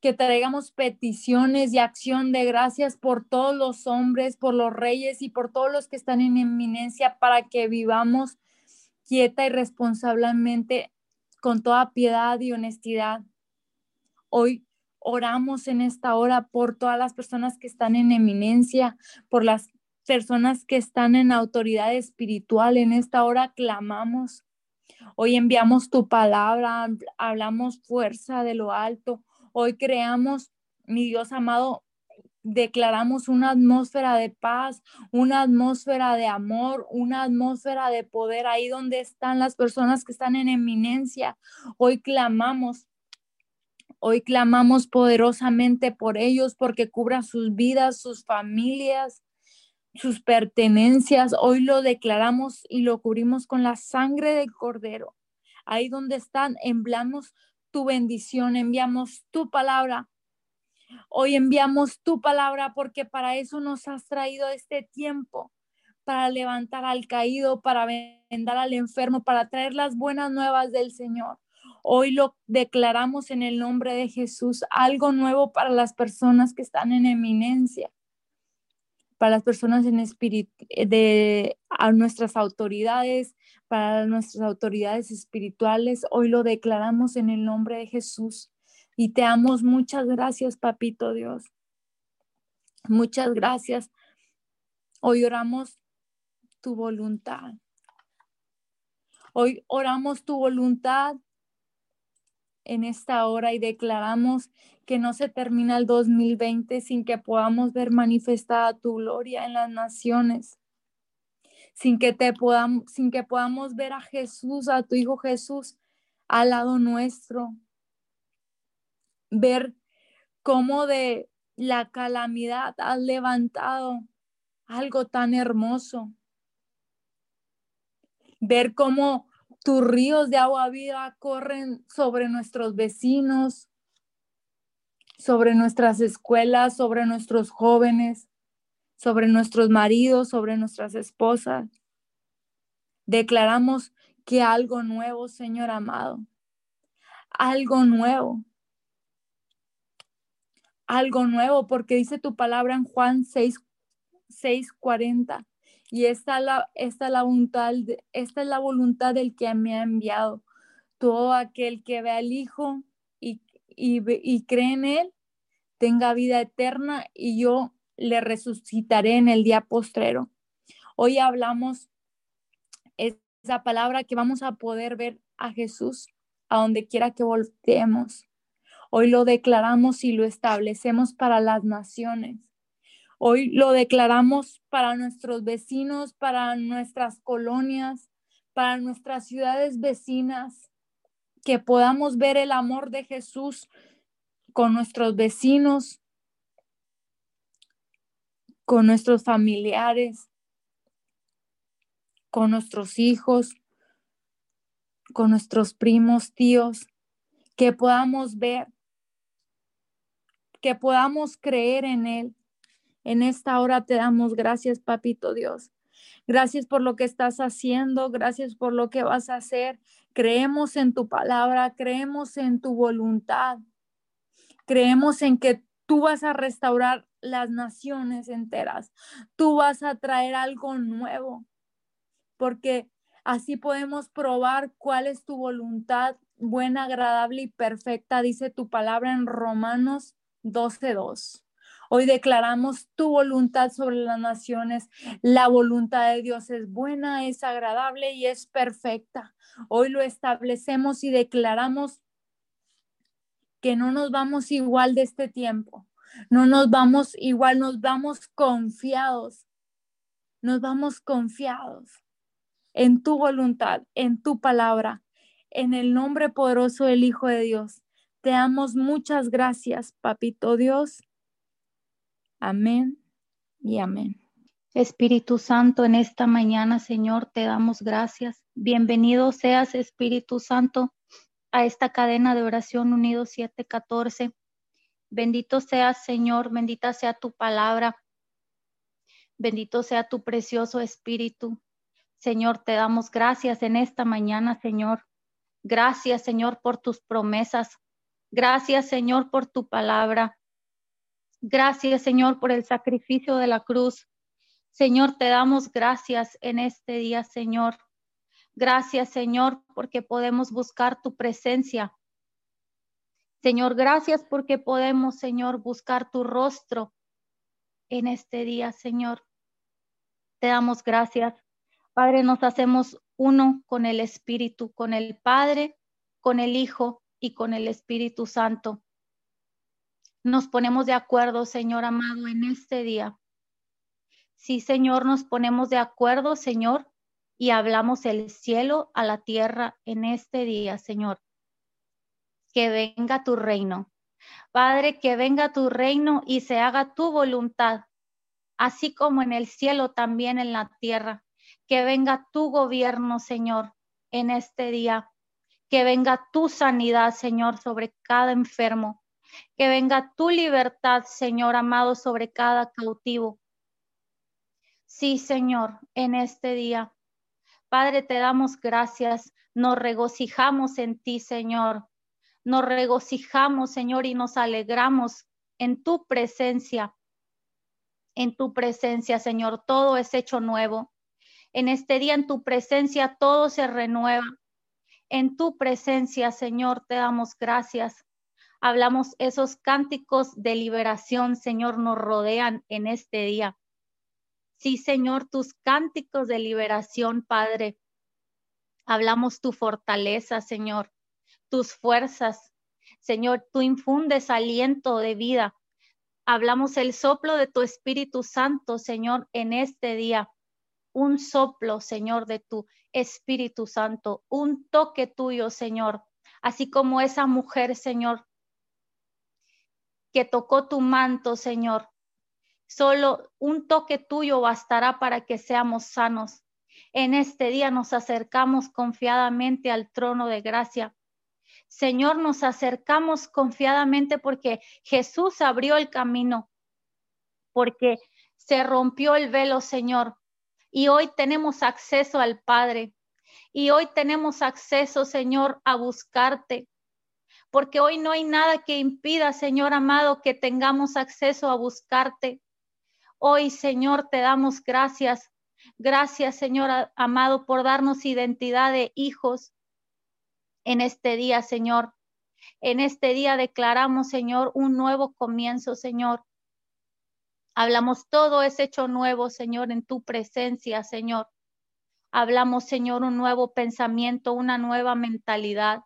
que traigamos peticiones y acción de gracias por todos los hombres, por los reyes y por todos los que están en eminencia para que vivamos quieta y responsablemente con toda piedad y honestidad. Hoy oramos en esta hora por todas las personas que están en eminencia, por las personas que están en autoridad espiritual. En esta hora clamamos. Hoy enviamos tu palabra, hablamos fuerza de lo alto. Hoy creamos, mi Dios amado, declaramos una atmósfera de paz, una atmósfera de amor, una atmósfera de poder ahí donde están las personas que están en eminencia. Hoy clamamos. Hoy clamamos poderosamente por ellos porque cubra sus vidas, sus familias, sus pertenencias. Hoy lo declaramos y lo cubrimos con la sangre del cordero. Ahí donde están, enviamos tu bendición, enviamos tu palabra Hoy enviamos tu palabra porque para eso nos has traído este tiempo, para levantar al caído, para vendar al enfermo, para traer las buenas nuevas del Señor. Hoy lo declaramos en el nombre de Jesús, algo nuevo para las personas que están en eminencia, para las personas en espíritu, de a nuestras autoridades, para nuestras autoridades espirituales. Hoy lo declaramos en el nombre de Jesús y te damos muchas gracias, papito Dios. Muchas gracias. Hoy oramos tu voluntad. Hoy oramos tu voluntad en esta hora y declaramos que no se termina el 2020 sin que podamos ver manifestada tu gloria en las naciones, sin que te podamos, sin que podamos ver a Jesús, a tu Hijo Jesús al lado nuestro, ver cómo de la calamidad has levantado algo tan hermoso. Ver cómo tus ríos de agua viva corren sobre nuestros vecinos, sobre nuestras escuelas, sobre nuestros jóvenes, sobre nuestros maridos, sobre nuestras esposas. Declaramos que algo nuevo, Señor amado, algo nuevo algo nuevo, porque dice tu palabra en Juan 6, 40. Y esta, la, esta, la voluntad, esta es la voluntad del que me ha enviado. Todo aquel que ve al Hijo y, y, y cree en Él, tenga vida eterna y yo le resucitaré en el día postrero. Hoy hablamos esa palabra que vamos a poder ver a Jesús a donde quiera que volteemos. Hoy lo declaramos y lo establecemos para las naciones. Hoy lo declaramos para nuestros vecinos, para nuestras colonias, para nuestras ciudades vecinas, que podamos ver el amor de Jesús con nuestros vecinos, con nuestros familiares, con nuestros hijos, con nuestros primos, tíos, que podamos ver que podamos creer en Él. En esta hora te damos gracias, Papito Dios. Gracias por lo que estás haciendo, gracias por lo que vas a hacer. Creemos en tu palabra, creemos en tu voluntad. Creemos en que tú vas a restaurar las naciones enteras. Tú vas a traer algo nuevo, porque así podemos probar cuál es tu voluntad buena, agradable y perfecta, dice tu palabra en Romanos 12.2. Hoy declaramos tu voluntad sobre las naciones. La voluntad de Dios es buena, es agradable y es perfecta. Hoy lo establecemos y declaramos que no nos vamos igual de este tiempo. No nos vamos igual, nos vamos confiados. Nos vamos confiados en tu voluntad, en tu palabra, en el nombre poderoso del Hijo de Dios. Te damos muchas gracias, Papito Dios. Amén y amén. Espíritu Santo, en esta mañana, Señor, te damos gracias. Bienvenido seas, Espíritu Santo, a esta cadena de oración unido 714. Bendito seas, Señor, bendita sea tu palabra. Bendito sea tu precioso Espíritu. Señor, te damos gracias en esta mañana, Señor. Gracias, Señor, por tus promesas. Gracias, Señor, por tu palabra. Gracias, Señor, por el sacrificio de la cruz. Señor, te damos gracias en este día, Señor. Gracias, Señor, porque podemos buscar tu presencia. Señor, gracias porque podemos, Señor, buscar tu rostro en este día, Señor. Te damos gracias. Padre, nos hacemos uno con el Espíritu, con el Padre, con el Hijo y con el Espíritu Santo. Nos ponemos de acuerdo, Señor amado, en este día. Sí, Señor, nos ponemos de acuerdo, Señor, y hablamos el cielo a la tierra en este día, Señor. Que venga tu reino. Padre, que venga tu reino y se haga tu voluntad, así como en el cielo, también en la tierra que venga tu gobierno, Señor, en este día. Que venga tu sanidad, Señor, sobre cada enfermo. Que venga tu libertad, Señor amado, sobre cada cautivo. Sí, Señor, en este día. Padre, te damos gracias. Nos regocijamos en ti, Señor. Nos regocijamos, Señor, y nos alegramos en tu presencia. En tu presencia, Señor, todo es hecho nuevo. En este día, en tu presencia, todo se renueva. En tu presencia, Señor, te damos gracias. Hablamos esos cánticos de liberación, Señor, nos rodean en este día. Sí, Señor, tus cánticos de liberación, Padre. Hablamos tu fortaleza, Señor, tus fuerzas. Señor, tú infundes aliento de vida. Hablamos el soplo de tu Espíritu Santo, Señor, en este día un soplo, Señor, de tu Espíritu Santo, un toque tuyo, Señor, así como esa mujer, Señor, que tocó tu manto, Señor. Solo un toque tuyo bastará para que seamos sanos. En este día nos acercamos confiadamente al trono de gracia. Señor, nos acercamos confiadamente porque Jesús abrió el camino, porque se rompió el velo, Señor, y hoy tenemos acceso al Padre. Y hoy tenemos acceso, Señor, a buscarte. Porque hoy no hay nada que impida, Señor amado, que tengamos acceso a buscarte. Hoy, Señor, te damos gracias. Gracias, Señor amado, por darnos identidad de hijos en este día, Señor. En este día declaramos, Señor, un nuevo comienzo, Señor. Hablamos todo es hecho nuevo, Señor, en tu presencia, Señor. Hablamos, Señor, un nuevo pensamiento, una nueva mentalidad.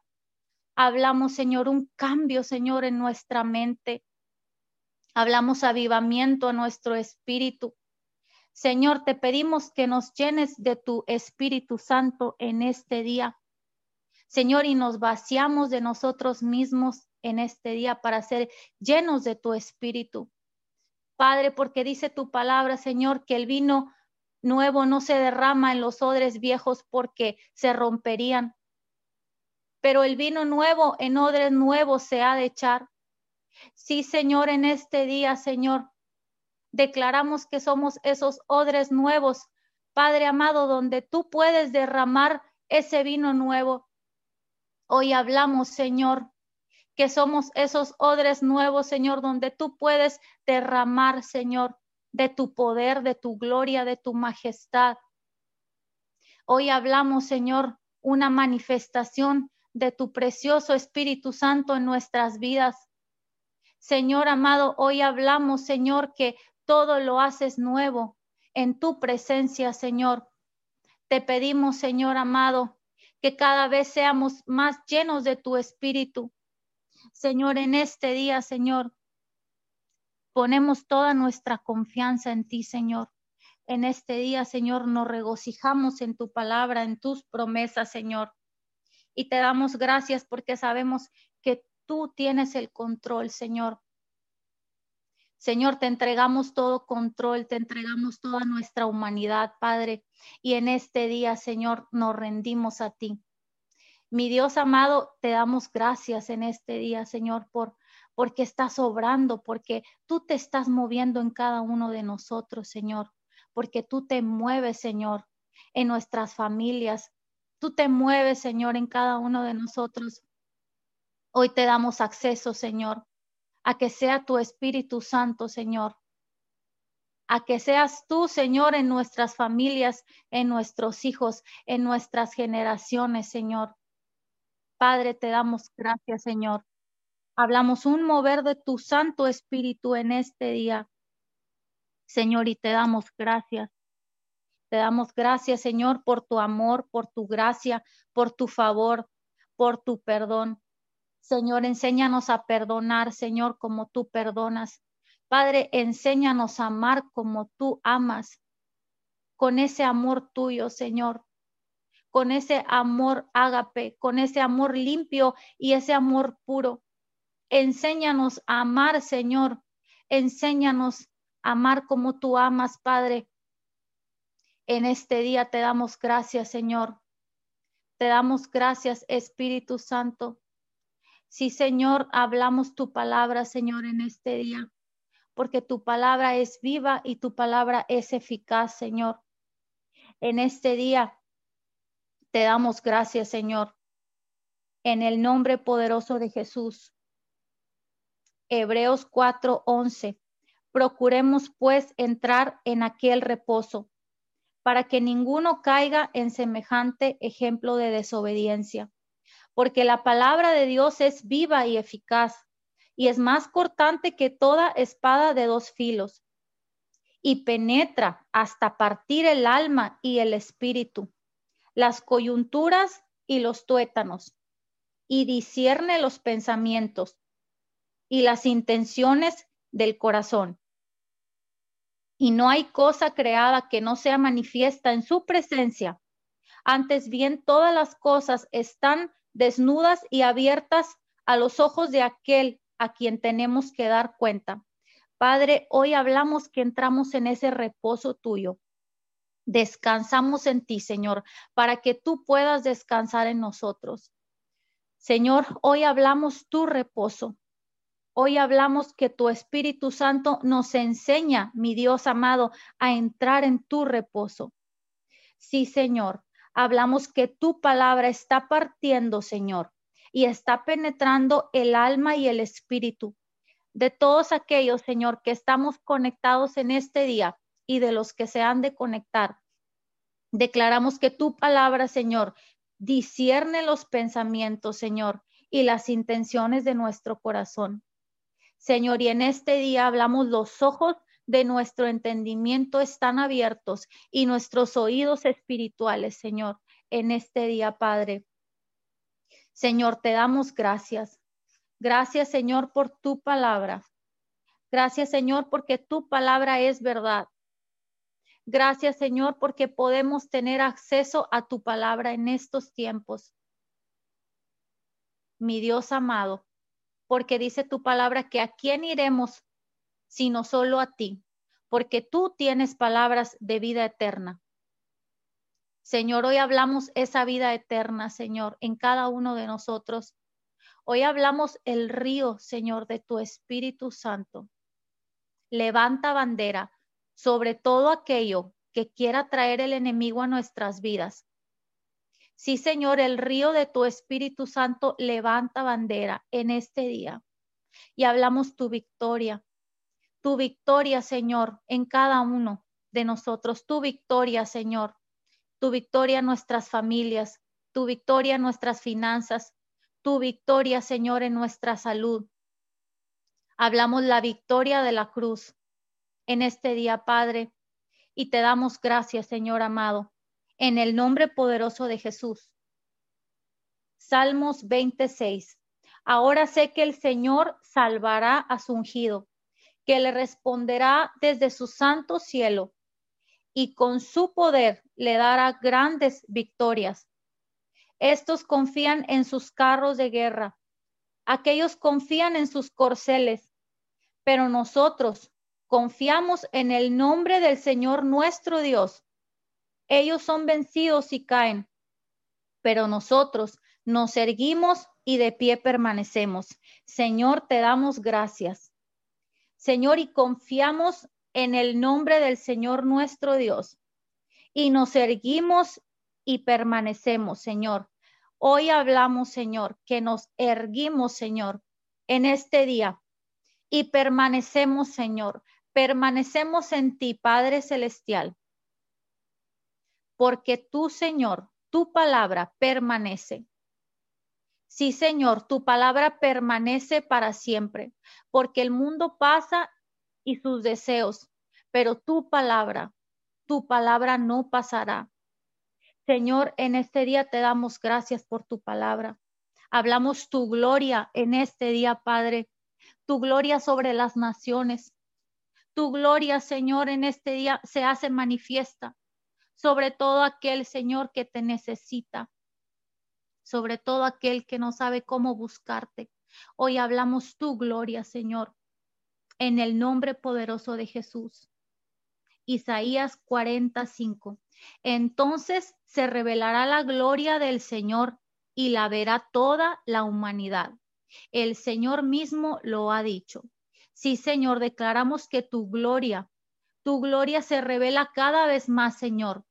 Hablamos, Señor, un cambio, Señor, en nuestra mente. Hablamos avivamiento a nuestro espíritu. Señor, te pedimos que nos llenes de tu Espíritu Santo en este día. Señor, y nos vaciamos de nosotros mismos en este día para ser llenos de tu Espíritu. Padre, porque dice tu palabra, Señor, que el vino nuevo no se derrama en los odres viejos porque se romperían. Pero el vino nuevo en odres nuevos se ha de echar. Sí, Señor, en este día, Señor, declaramos que somos esos odres nuevos, Padre amado, donde tú puedes derramar ese vino nuevo. Hoy hablamos, Señor, que somos esos odres nuevos, Señor, donde tú puedes derramar, Señor, de tu poder, de tu gloria, de tu majestad. Hoy hablamos, Señor, una manifestación de tu precioso Espíritu Santo en nuestras vidas. Señor amado, hoy hablamos, Señor, que todo lo haces nuevo en tu presencia, Señor. Te pedimos, Señor amado, que cada vez seamos más llenos de tu espíritu. Señor, en este día, Señor, ponemos toda nuestra confianza en ti, Señor. En este día, Señor, nos regocijamos en tu palabra, en tus promesas, Señor. Y te damos gracias porque sabemos que tú tienes el control, Señor. Señor, te entregamos todo control, te entregamos toda nuestra humanidad, Padre. Y en este día, Señor, nos rendimos a ti. Mi Dios amado, te damos gracias en este día, Señor, por porque estás obrando, porque tú te estás moviendo en cada uno de nosotros, Señor porque tú te mueves, Señor, en nuestras familias. Tú te mueves, Señor, en cada uno de nosotros. Hoy te damos acceso, Señor, a que sea tu Espíritu Santo, Señor. A que seas tú, Señor, en nuestras familias, en nuestros hijos, en nuestras generaciones, Señor. Padre, te damos gracias, Señor. Hablamos un mover de tu Santo Espíritu en este día. Señor, y te damos gracias. Te damos gracias, Señor, por tu amor, por tu gracia, por tu favor, por tu perdón. Señor, enséñanos a perdonar, Señor, como tú perdonas. Padre, enséñanos a amar como tú amas, con ese amor tuyo, Señor, con ese amor ágape, con ese amor limpio y ese amor puro. Enséñanos a amar, Señor. Enséñanos amar como tú amas, Padre. En este día te damos gracias, Señor. Te damos gracias, Espíritu Santo. Sí, Señor, hablamos tu palabra, Señor, en este día, porque tu palabra es viva y tu palabra es eficaz, Señor. En este día te damos gracias, Señor, en el nombre poderoso de Jesús. Hebreos 4:11. Procuremos pues entrar en aquel reposo, para que ninguno caiga en semejante ejemplo de desobediencia. Porque la palabra de Dios es viva y eficaz, y es más cortante que toda espada de dos filos, y penetra hasta partir el alma y el espíritu, las coyunturas y los tuétanos, y discierne los pensamientos y las intenciones del corazón y no hay cosa creada que no sea manifiesta en su presencia. Antes bien, todas las cosas están desnudas y abiertas a los ojos de aquel a quien tenemos que dar cuenta. Padre, hoy hablamos que entramos en ese reposo tuyo. Descansamos en ti, Señor, para que tú puedas descansar en nosotros. Señor, hoy hablamos tu reposo. Hoy hablamos que tu Espíritu Santo nos enseña, mi Dios amado, a entrar en tu reposo. Sí, Señor, hablamos que tu palabra está partiendo, Señor, y está penetrando el alma y el espíritu de todos aquellos, Señor, que estamos conectados en este día y de los que se han de conectar. Declaramos que tu palabra, Señor, discierne los pensamientos, Señor, y las intenciones de nuestro corazón. Señor, y en este día hablamos los ojos de nuestro entendimiento están abiertos y nuestros oídos espirituales, Señor, en este día, Padre. Señor, te damos gracias. Gracias, Señor, por tu palabra. Gracias, Señor, porque tu palabra es verdad. Gracias, Señor, porque podemos tener acceso a tu palabra en estos tiempos. Mi Dios amado, porque dice tu palabra que a quién iremos sino solo a ti, porque tú tienes palabras de vida eterna. Señor, hoy hablamos esa vida eterna, Señor, en cada uno de nosotros. Hoy hablamos el río, Señor, de tu Espíritu Santo. Levanta bandera sobre todo aquello que quiera traer el enemigo a nuestras vidas. Sí, Señor, el río de tu Espíritu Santo levanta bandera en este día. Y hablamos tu victoria, tu victoria, Señor, en cada uno de nosotros, tu victoria, Señor, tu victoria en nuestras familias, tu victoria nuestras finanzas, tu victoria, Señor, en nuestra salud. Hablamos la victoria de la cruz en este día, Padre, y te damos gracias, Señor amado, en el nombre poderoso de Jesús. Salmos 26. Ahora sé que el Señor salvará a su ungido, que le responderá desde su santo cielo, y con su poder le dará grandes victorias. Estos confían en sus carros de guerra, aquellos confían en sus corceles, pero nosotros confiamos en el nombre del Señor nuestro Dios. Ellos son vencidos y caen, pero nosotros nos erguimos y de pie permanecemos. Señor, te damos gracias. Señor, y confiamos en el nombre del Señor nuestro Dios. Y nos erguimos y permanecemos, Señor. Hoy hablamos, Señor, que nos erguimos, Señor, en este día y permanecemos, Señor. Permanecemos en ti, Padre Celestial. Porque tú, Señor, tu palabra permanece. Sí, Señor, tu palabra permanece para siempre, porque el mundo pasa y sus deseos, pero tu palabra, tu palabra no pasará. Señor, en este día te damos gracias por tu palabra. Hablamos tu gloria en este día, Padre, tu gloria sobre las naciones. Tu gloria, Señor, en este día se hace manifiesta sobre todo aquel, Señor, que te necesita sobre todo aquel que no sabe cómo buscarte. Hoy hablamos tu gloria, Señor, en el nombre poderoso de Jesús. Isaías 45. Entonces se revelará la gloria del Señor y la verá toda la humanidad. El Señor mismo lo ha dicho. Sí, Señor, declaramos que tu gloria, tu gloria se revela cada vez más, Señor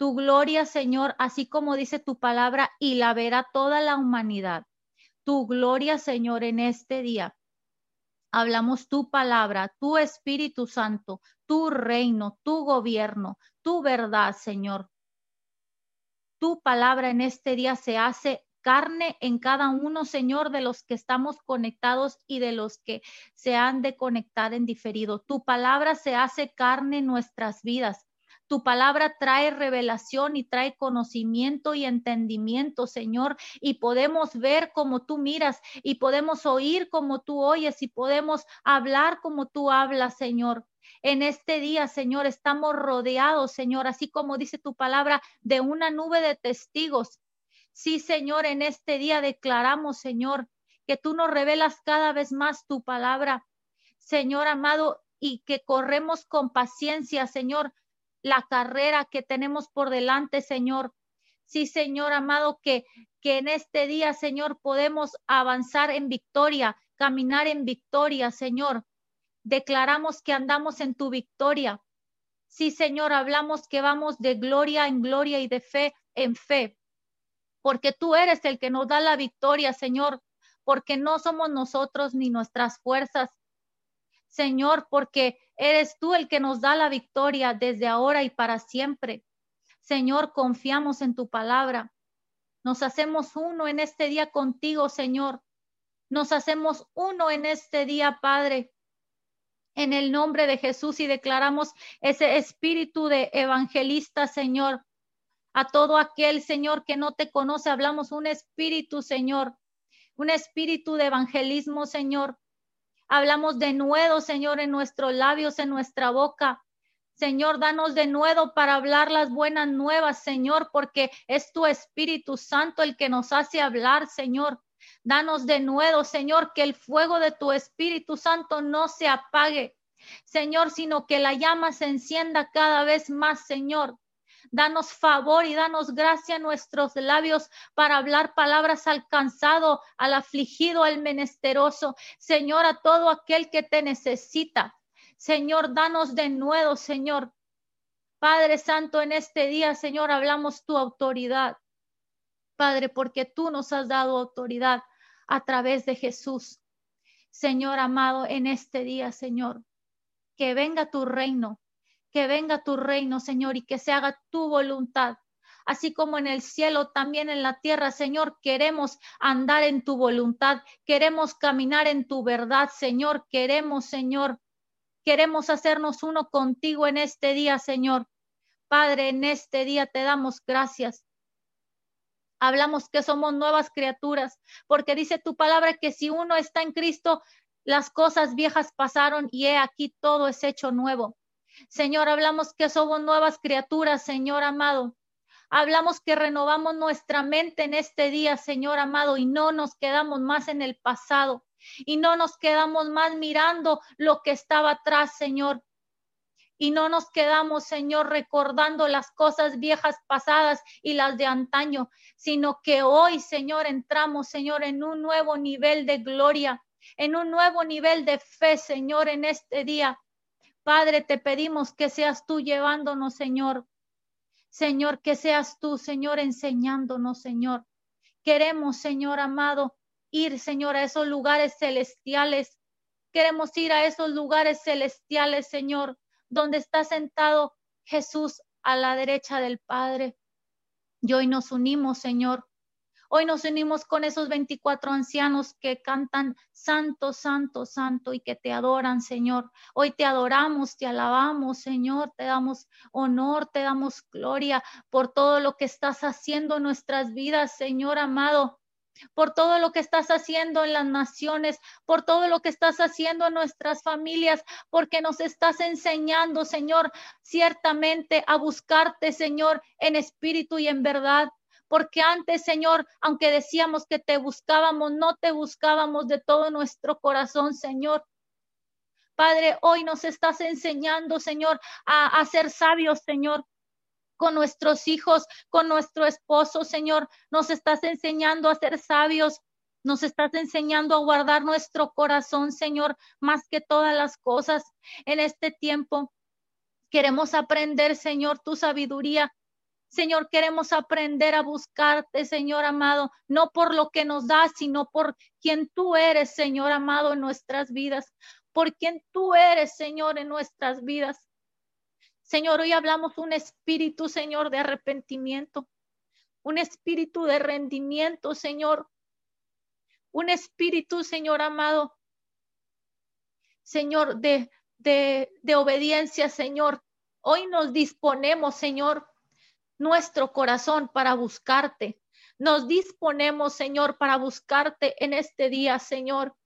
tu gloria, Señor, así como dice tu palabra, y la verá toda la humanidad. Tu gloria, Señor, en este día. Hablamos tu palabra, tu Espíritu Santo, tu reino, tu gobierno, tu verdad, Señor. Tu palabra en este día se hace carne en cada uno, Señor, de los que estamos conectados y de los que se han de conectar en diferido. Tu palabra se hace carne en nuestras vidas. Tu palabra trae revelación y trae conocimiento y entendimiento, Señor, y podemos ver como tú miras y podemos oír como tú oyes y podemos hablar como tú hablas, Señor. En este día, Señor, estamos rodeados, Señor, así como dice tu palabra, de una nube de testigos. Sí, Señor, en este día declaramos, Señor, que tú nos revelas cada vez más tu palabra, Señor amado, y que corremos con paciencia, Señor, la carrera que tenemos por delante, Señor. Sí, Señor amado, que, que en este día, Señor, podemos avanzar en victoria, caminar en victoria, Señor. Declaramos que andamos en tu victoria. Sí, Señor, hablamos que vamos de gloria en gloria y de fe en fe, porque tú eres el que nos da la victoria, Señor, porque no somos nosotros ni nuestras fuerzas, Señor, porque eres tú el que nos da la victoria desde ahora y para siempre. Señor, confiamos en tu palabra. Nos hacemos uno en este día contigo, Señor. Nos hacemos uno en este día, Padre, en el nombre de Jesús y declaramos ese espíritu de evangelista, Señor. A todo aquel, Señor, que no te conoce, hablamos un espíritu, Señor, un espíritu de evangelismo, Señor, Hablamos de nuevo, Señor, en nuestros labios, en nuestra boca. Señor, danos de nuevo para hablar las buenas nuevas, Señor, porque es tu Espíritu Santo el que nos hace hablar, Señor. Danos de nuevo, Señor, que el fuego de tu Espíritu Santo no se apague, Señor, sino que la llama se encienda cada vez más, Señor. Danos favor y danos gracia en nuestros labios para hablar palabras al cansado, al afligido, al menesteroso. Señor, a todo aquel que te necesita. Señor, danos de nuevo, Señor. Padre Santo, en este día, Señor, hablamos tu autoridad. Padre, porque tú nos has dado autoridad a través de Jesús. Señor amado, en este día, Señor, que venga tu reino, que venga tu reino, Señor, y que se haga tu voluntad, así como en el cielo, también en la tierra. Señor, queremos andar en tu voluntad, queremos caminar en tu verdad, Señor, queremos, Señor, queremos hacernos uno contigo en este día, Señor. Padre, en este día te damos gracias. Hablamos que somos nuevas criaturas, porque dice tu palabra que si uno está en Cristo, las cosas viejas pasaron y he aquí todo es hecho nuevo. Señor, hablamos que somos nuevas criaturas, Señor amado. Hablamos que renovamos nuestra mente en este día, Señor amado, y no nos quedamos más en el pasado y no nos quedamos más mirando lo que estaba atrás, Señor. Y no nos quedamos, Señor, recordando las cosas viejas pasadas y las de antaño, sino que hoy, Señor, entramos, Señor, en un nuevo nivel de gloria, en un nuevo nivel de fe, Señor, en este día. Padre, te pedimos que seas tú llevándonos, Señor. Señor, que seas tú, Señor, enseñándonos, Señor. Queremos, Señor amado, ir, Señor, a esos lugares celestiales. Queremos ir a esos lugares celestiales, Señor, donde está sentado Jesús a la derecha del Padre. Y hoy nos unimos, Señor, Hoy nos unimos con esos 24 ancianos que cantan Santo, Santo, Santo y que te adoran, Señor. Hoy te adoramos, te alabamos, Señor. Te damos honor, te damos gloria por todo lo que estás haciendo en nuestras vidas, Señor amado por todo lo que estás haciendo en las naciones, por todo lo que estás haciendo en nuestras familias, porque nos estás enseñando, Señor, ciertamente a buscarte, Señor, en espíritu y en verdad porque antes, Señor, aunque decíamos que te buscábamos, no te buscábamos de todo nuestro corazón, Señor. Padre, hoy nos estás enseñando, Señor, a, ser sabios, Señor, con nuestros hijos, con nuestro esposo, Señor. Nos estás enseñando a ser sabios. Nos estás enseñando a guardar nuestro corazón, Señor, más que todas las cosas en este tiempo. Queremos aprender, Señor, tu sabiduría. Señor, queremos aprender a buscarte, Señor amado, no por lo que nos das, sino por quien tú eres, Señor amado, en nuestras vidas, por quien tú eres, Señor, en nuestras vidas. Señor, hoy hablamos un espíritu, Señor, de arrepentimiento, un espíritu de rendimiento, Señor, un espíritu, Señor amado, Señor, de, de, de obediencia, Señor. Hoy nos disponemos, Señor, nuestro corazón para buscarte. Nos disponemos, Señor, para buscarte en este día, Señor.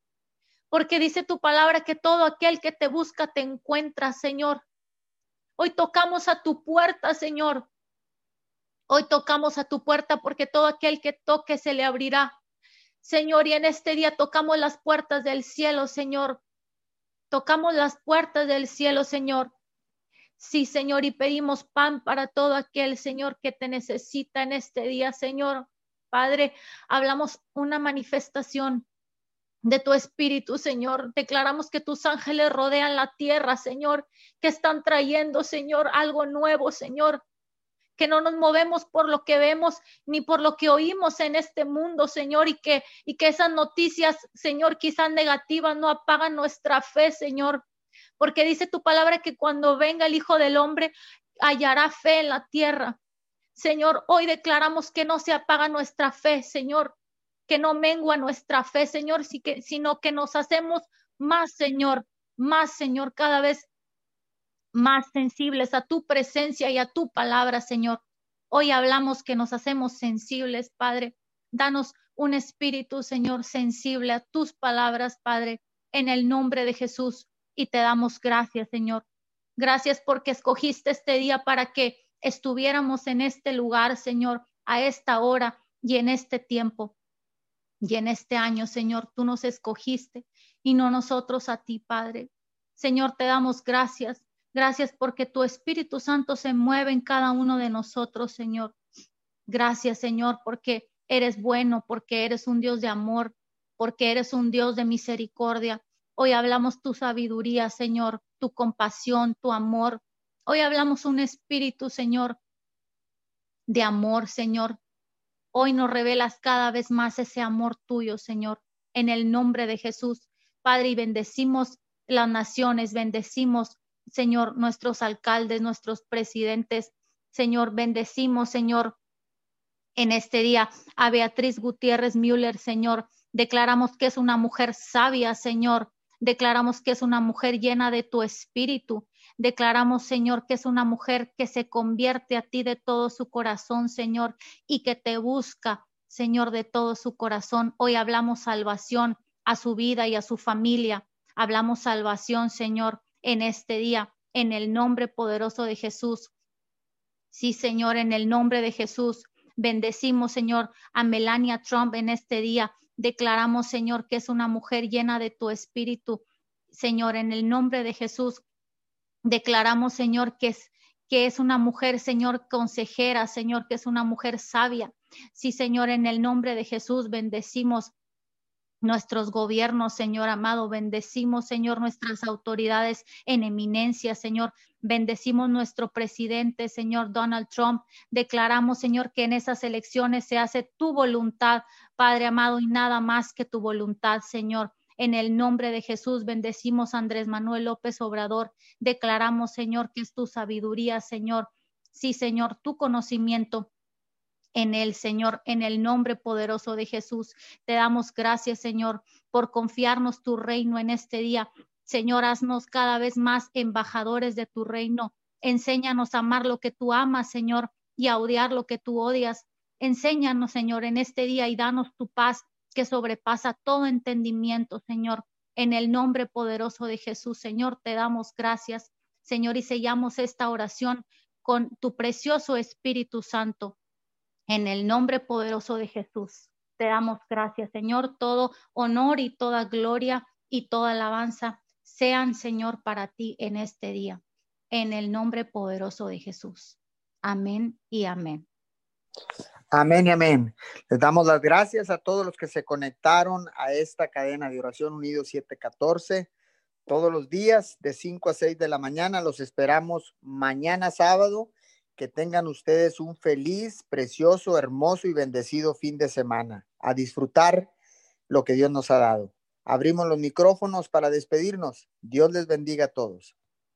Porque dice tu palabra que todo aquel que te busca te encuentra, Señor. Hoy tocamos a tu puerta, Señor. Hoy tocamos a tu puerta porque todo aquel que toque se le abrirá. Señor, y en este día tocamos las puertas del cielo, Señor. Tocamos las puertas del cielo, Señor. Sí, Señor, y pedimos pan para todo aquel, Señor, que te necesita en este día, Señor. Padre, hablamos una manifestación de tu espíritu, Señor. Declaramos que tus ángeles rodean la tierra, Señor, que están trayendo, Señor, algo nuevo, Señor. Que no nos movemos por lo que vemos ni por lo que oímos en este mundo, Señor, y que, y que esas noticias, Señor, quizás negativas no apagan nuestra fe, Señor porque dice tu palabra que cuando venga el Hijo del Hombre hallará fe en la tierra. Señor, hoy declaramos que no se apaga nuestra fe, Señor, que no mengua nuestra fe, Señor, sino que nos hacemos más, Señor, más, Señor, cada vez más sensibles a tu presencia y a tu palabra, Señor. Hoy hablamos que nos hacemos sensibles, Padre. Danos un espíritu, Señor, sensible a tus palabras, Padre, en el nombre de Jesús y te damos gracias, Señor. Gracias porque escogiste este día para que estuviéramos en este lugar, Señor, a esta hora y en este tiempo. Y en este año, Señor, tú nos escogiste y no nosotros a ti, Padre. Señor, te damos gracias. Gracias porque tu Espíritu Santo se mueve en cada uno de nosotros, Señor. Gracias, Señor, porque eres bueno, porque eres un Dios de amor, porque eres un Dios de misericordia, Hoy hablamos tu sabiduría, Señor, tu compasión, tu amor. Hoy hablamos un espíritu, Señor, de amor, Señor. Hoy nos revelas cada vez más ese amor tuyo, Señor, en el nombre de Jesús. Padre, y bendecimos las naciones, bendecimos, Señor, nuestros alcaldes, nuestros presidentes. Señor, bendecimos, Señor, en este día a Beatriz Gutiérrez Müller, Señor. Declaramos que es una mujer sabia, Señor. Declaramos que es una mujer llena de tu espíritu. Declaramos, Señor, que es una mujer que se convierte a ti de todo su corazón, Señor, y que te busca, Señor, de todo su corazón. Hoy hablamos salvación a su vida y a su familia. Hablamos salvación, Señor, en este día, en el nombre poderoso de Jesús. Sí, Señor, en el nombre de Jesús. Bendecimos, Señor, a Melania Trump en este día. Declaramos, Señor, que es una mujer llena de tu espíritu. Señor, en el nombre de Jesús, declaramos, Señor, que es, que es una mujer, Señor, consejera, Señor, que es una mujer sabia. Sí, Señor, en el nombre de Jesús, bendecimos nuestros gobiernos, Señor amado. Bendecimos, Señor, nuestras autoridades en eminencia, Señor. Bendecimos nuestro presidente, Señor Donald Trump. Declaramos, Señor, que en esas elecciones se hace tu voluntad, Padre amado, y nada más que tu voluntad, Señor. En el nombre de Jesús bendecimos a Andrés Manuel López Obrador. Declaramos, Señor, que es tu sabiduría, Señor. Sí, Señor, tu conocimiento en el Señor, en el nombre poderoso de Jesús. Te damos gracias, Señor, por confiarnos tu reino en este día. Señor, haznos cada vez más embajadores de tu reino. Enséñanos a amar lo que tú amas, Señor, y a odiar lo que tú odias. Enséñanos, Señor, en este día y danos tu paz que sobrepasa todo entendimiento, Señor. En el nombre poderoso de Jesús, Señor, te damos gracias, Señor, y sellamos esta oración con tu precioso Espíritu Santo. En el nombre poderoso de Jesús, te damos gracias, Señor. Todo honor y toda gloria y toda alabanza sean, Señor, para ti en este día. En el nombre poderoso de Jesús. Amén y amén. Amén y amén. Les damos las gracias a todos los que se conectaron a esta cadena de oración unido 714. Todos los días de 5 a 6 de la mañana los esperamos mañana sábado que tengan ustedes un feliz, precioso, hermoso y bendecido fin de semana. A disfrutar lo que Dios nos ha dado. Abrimos los micrófonos para despedirnos. Dios les bendiga a todos.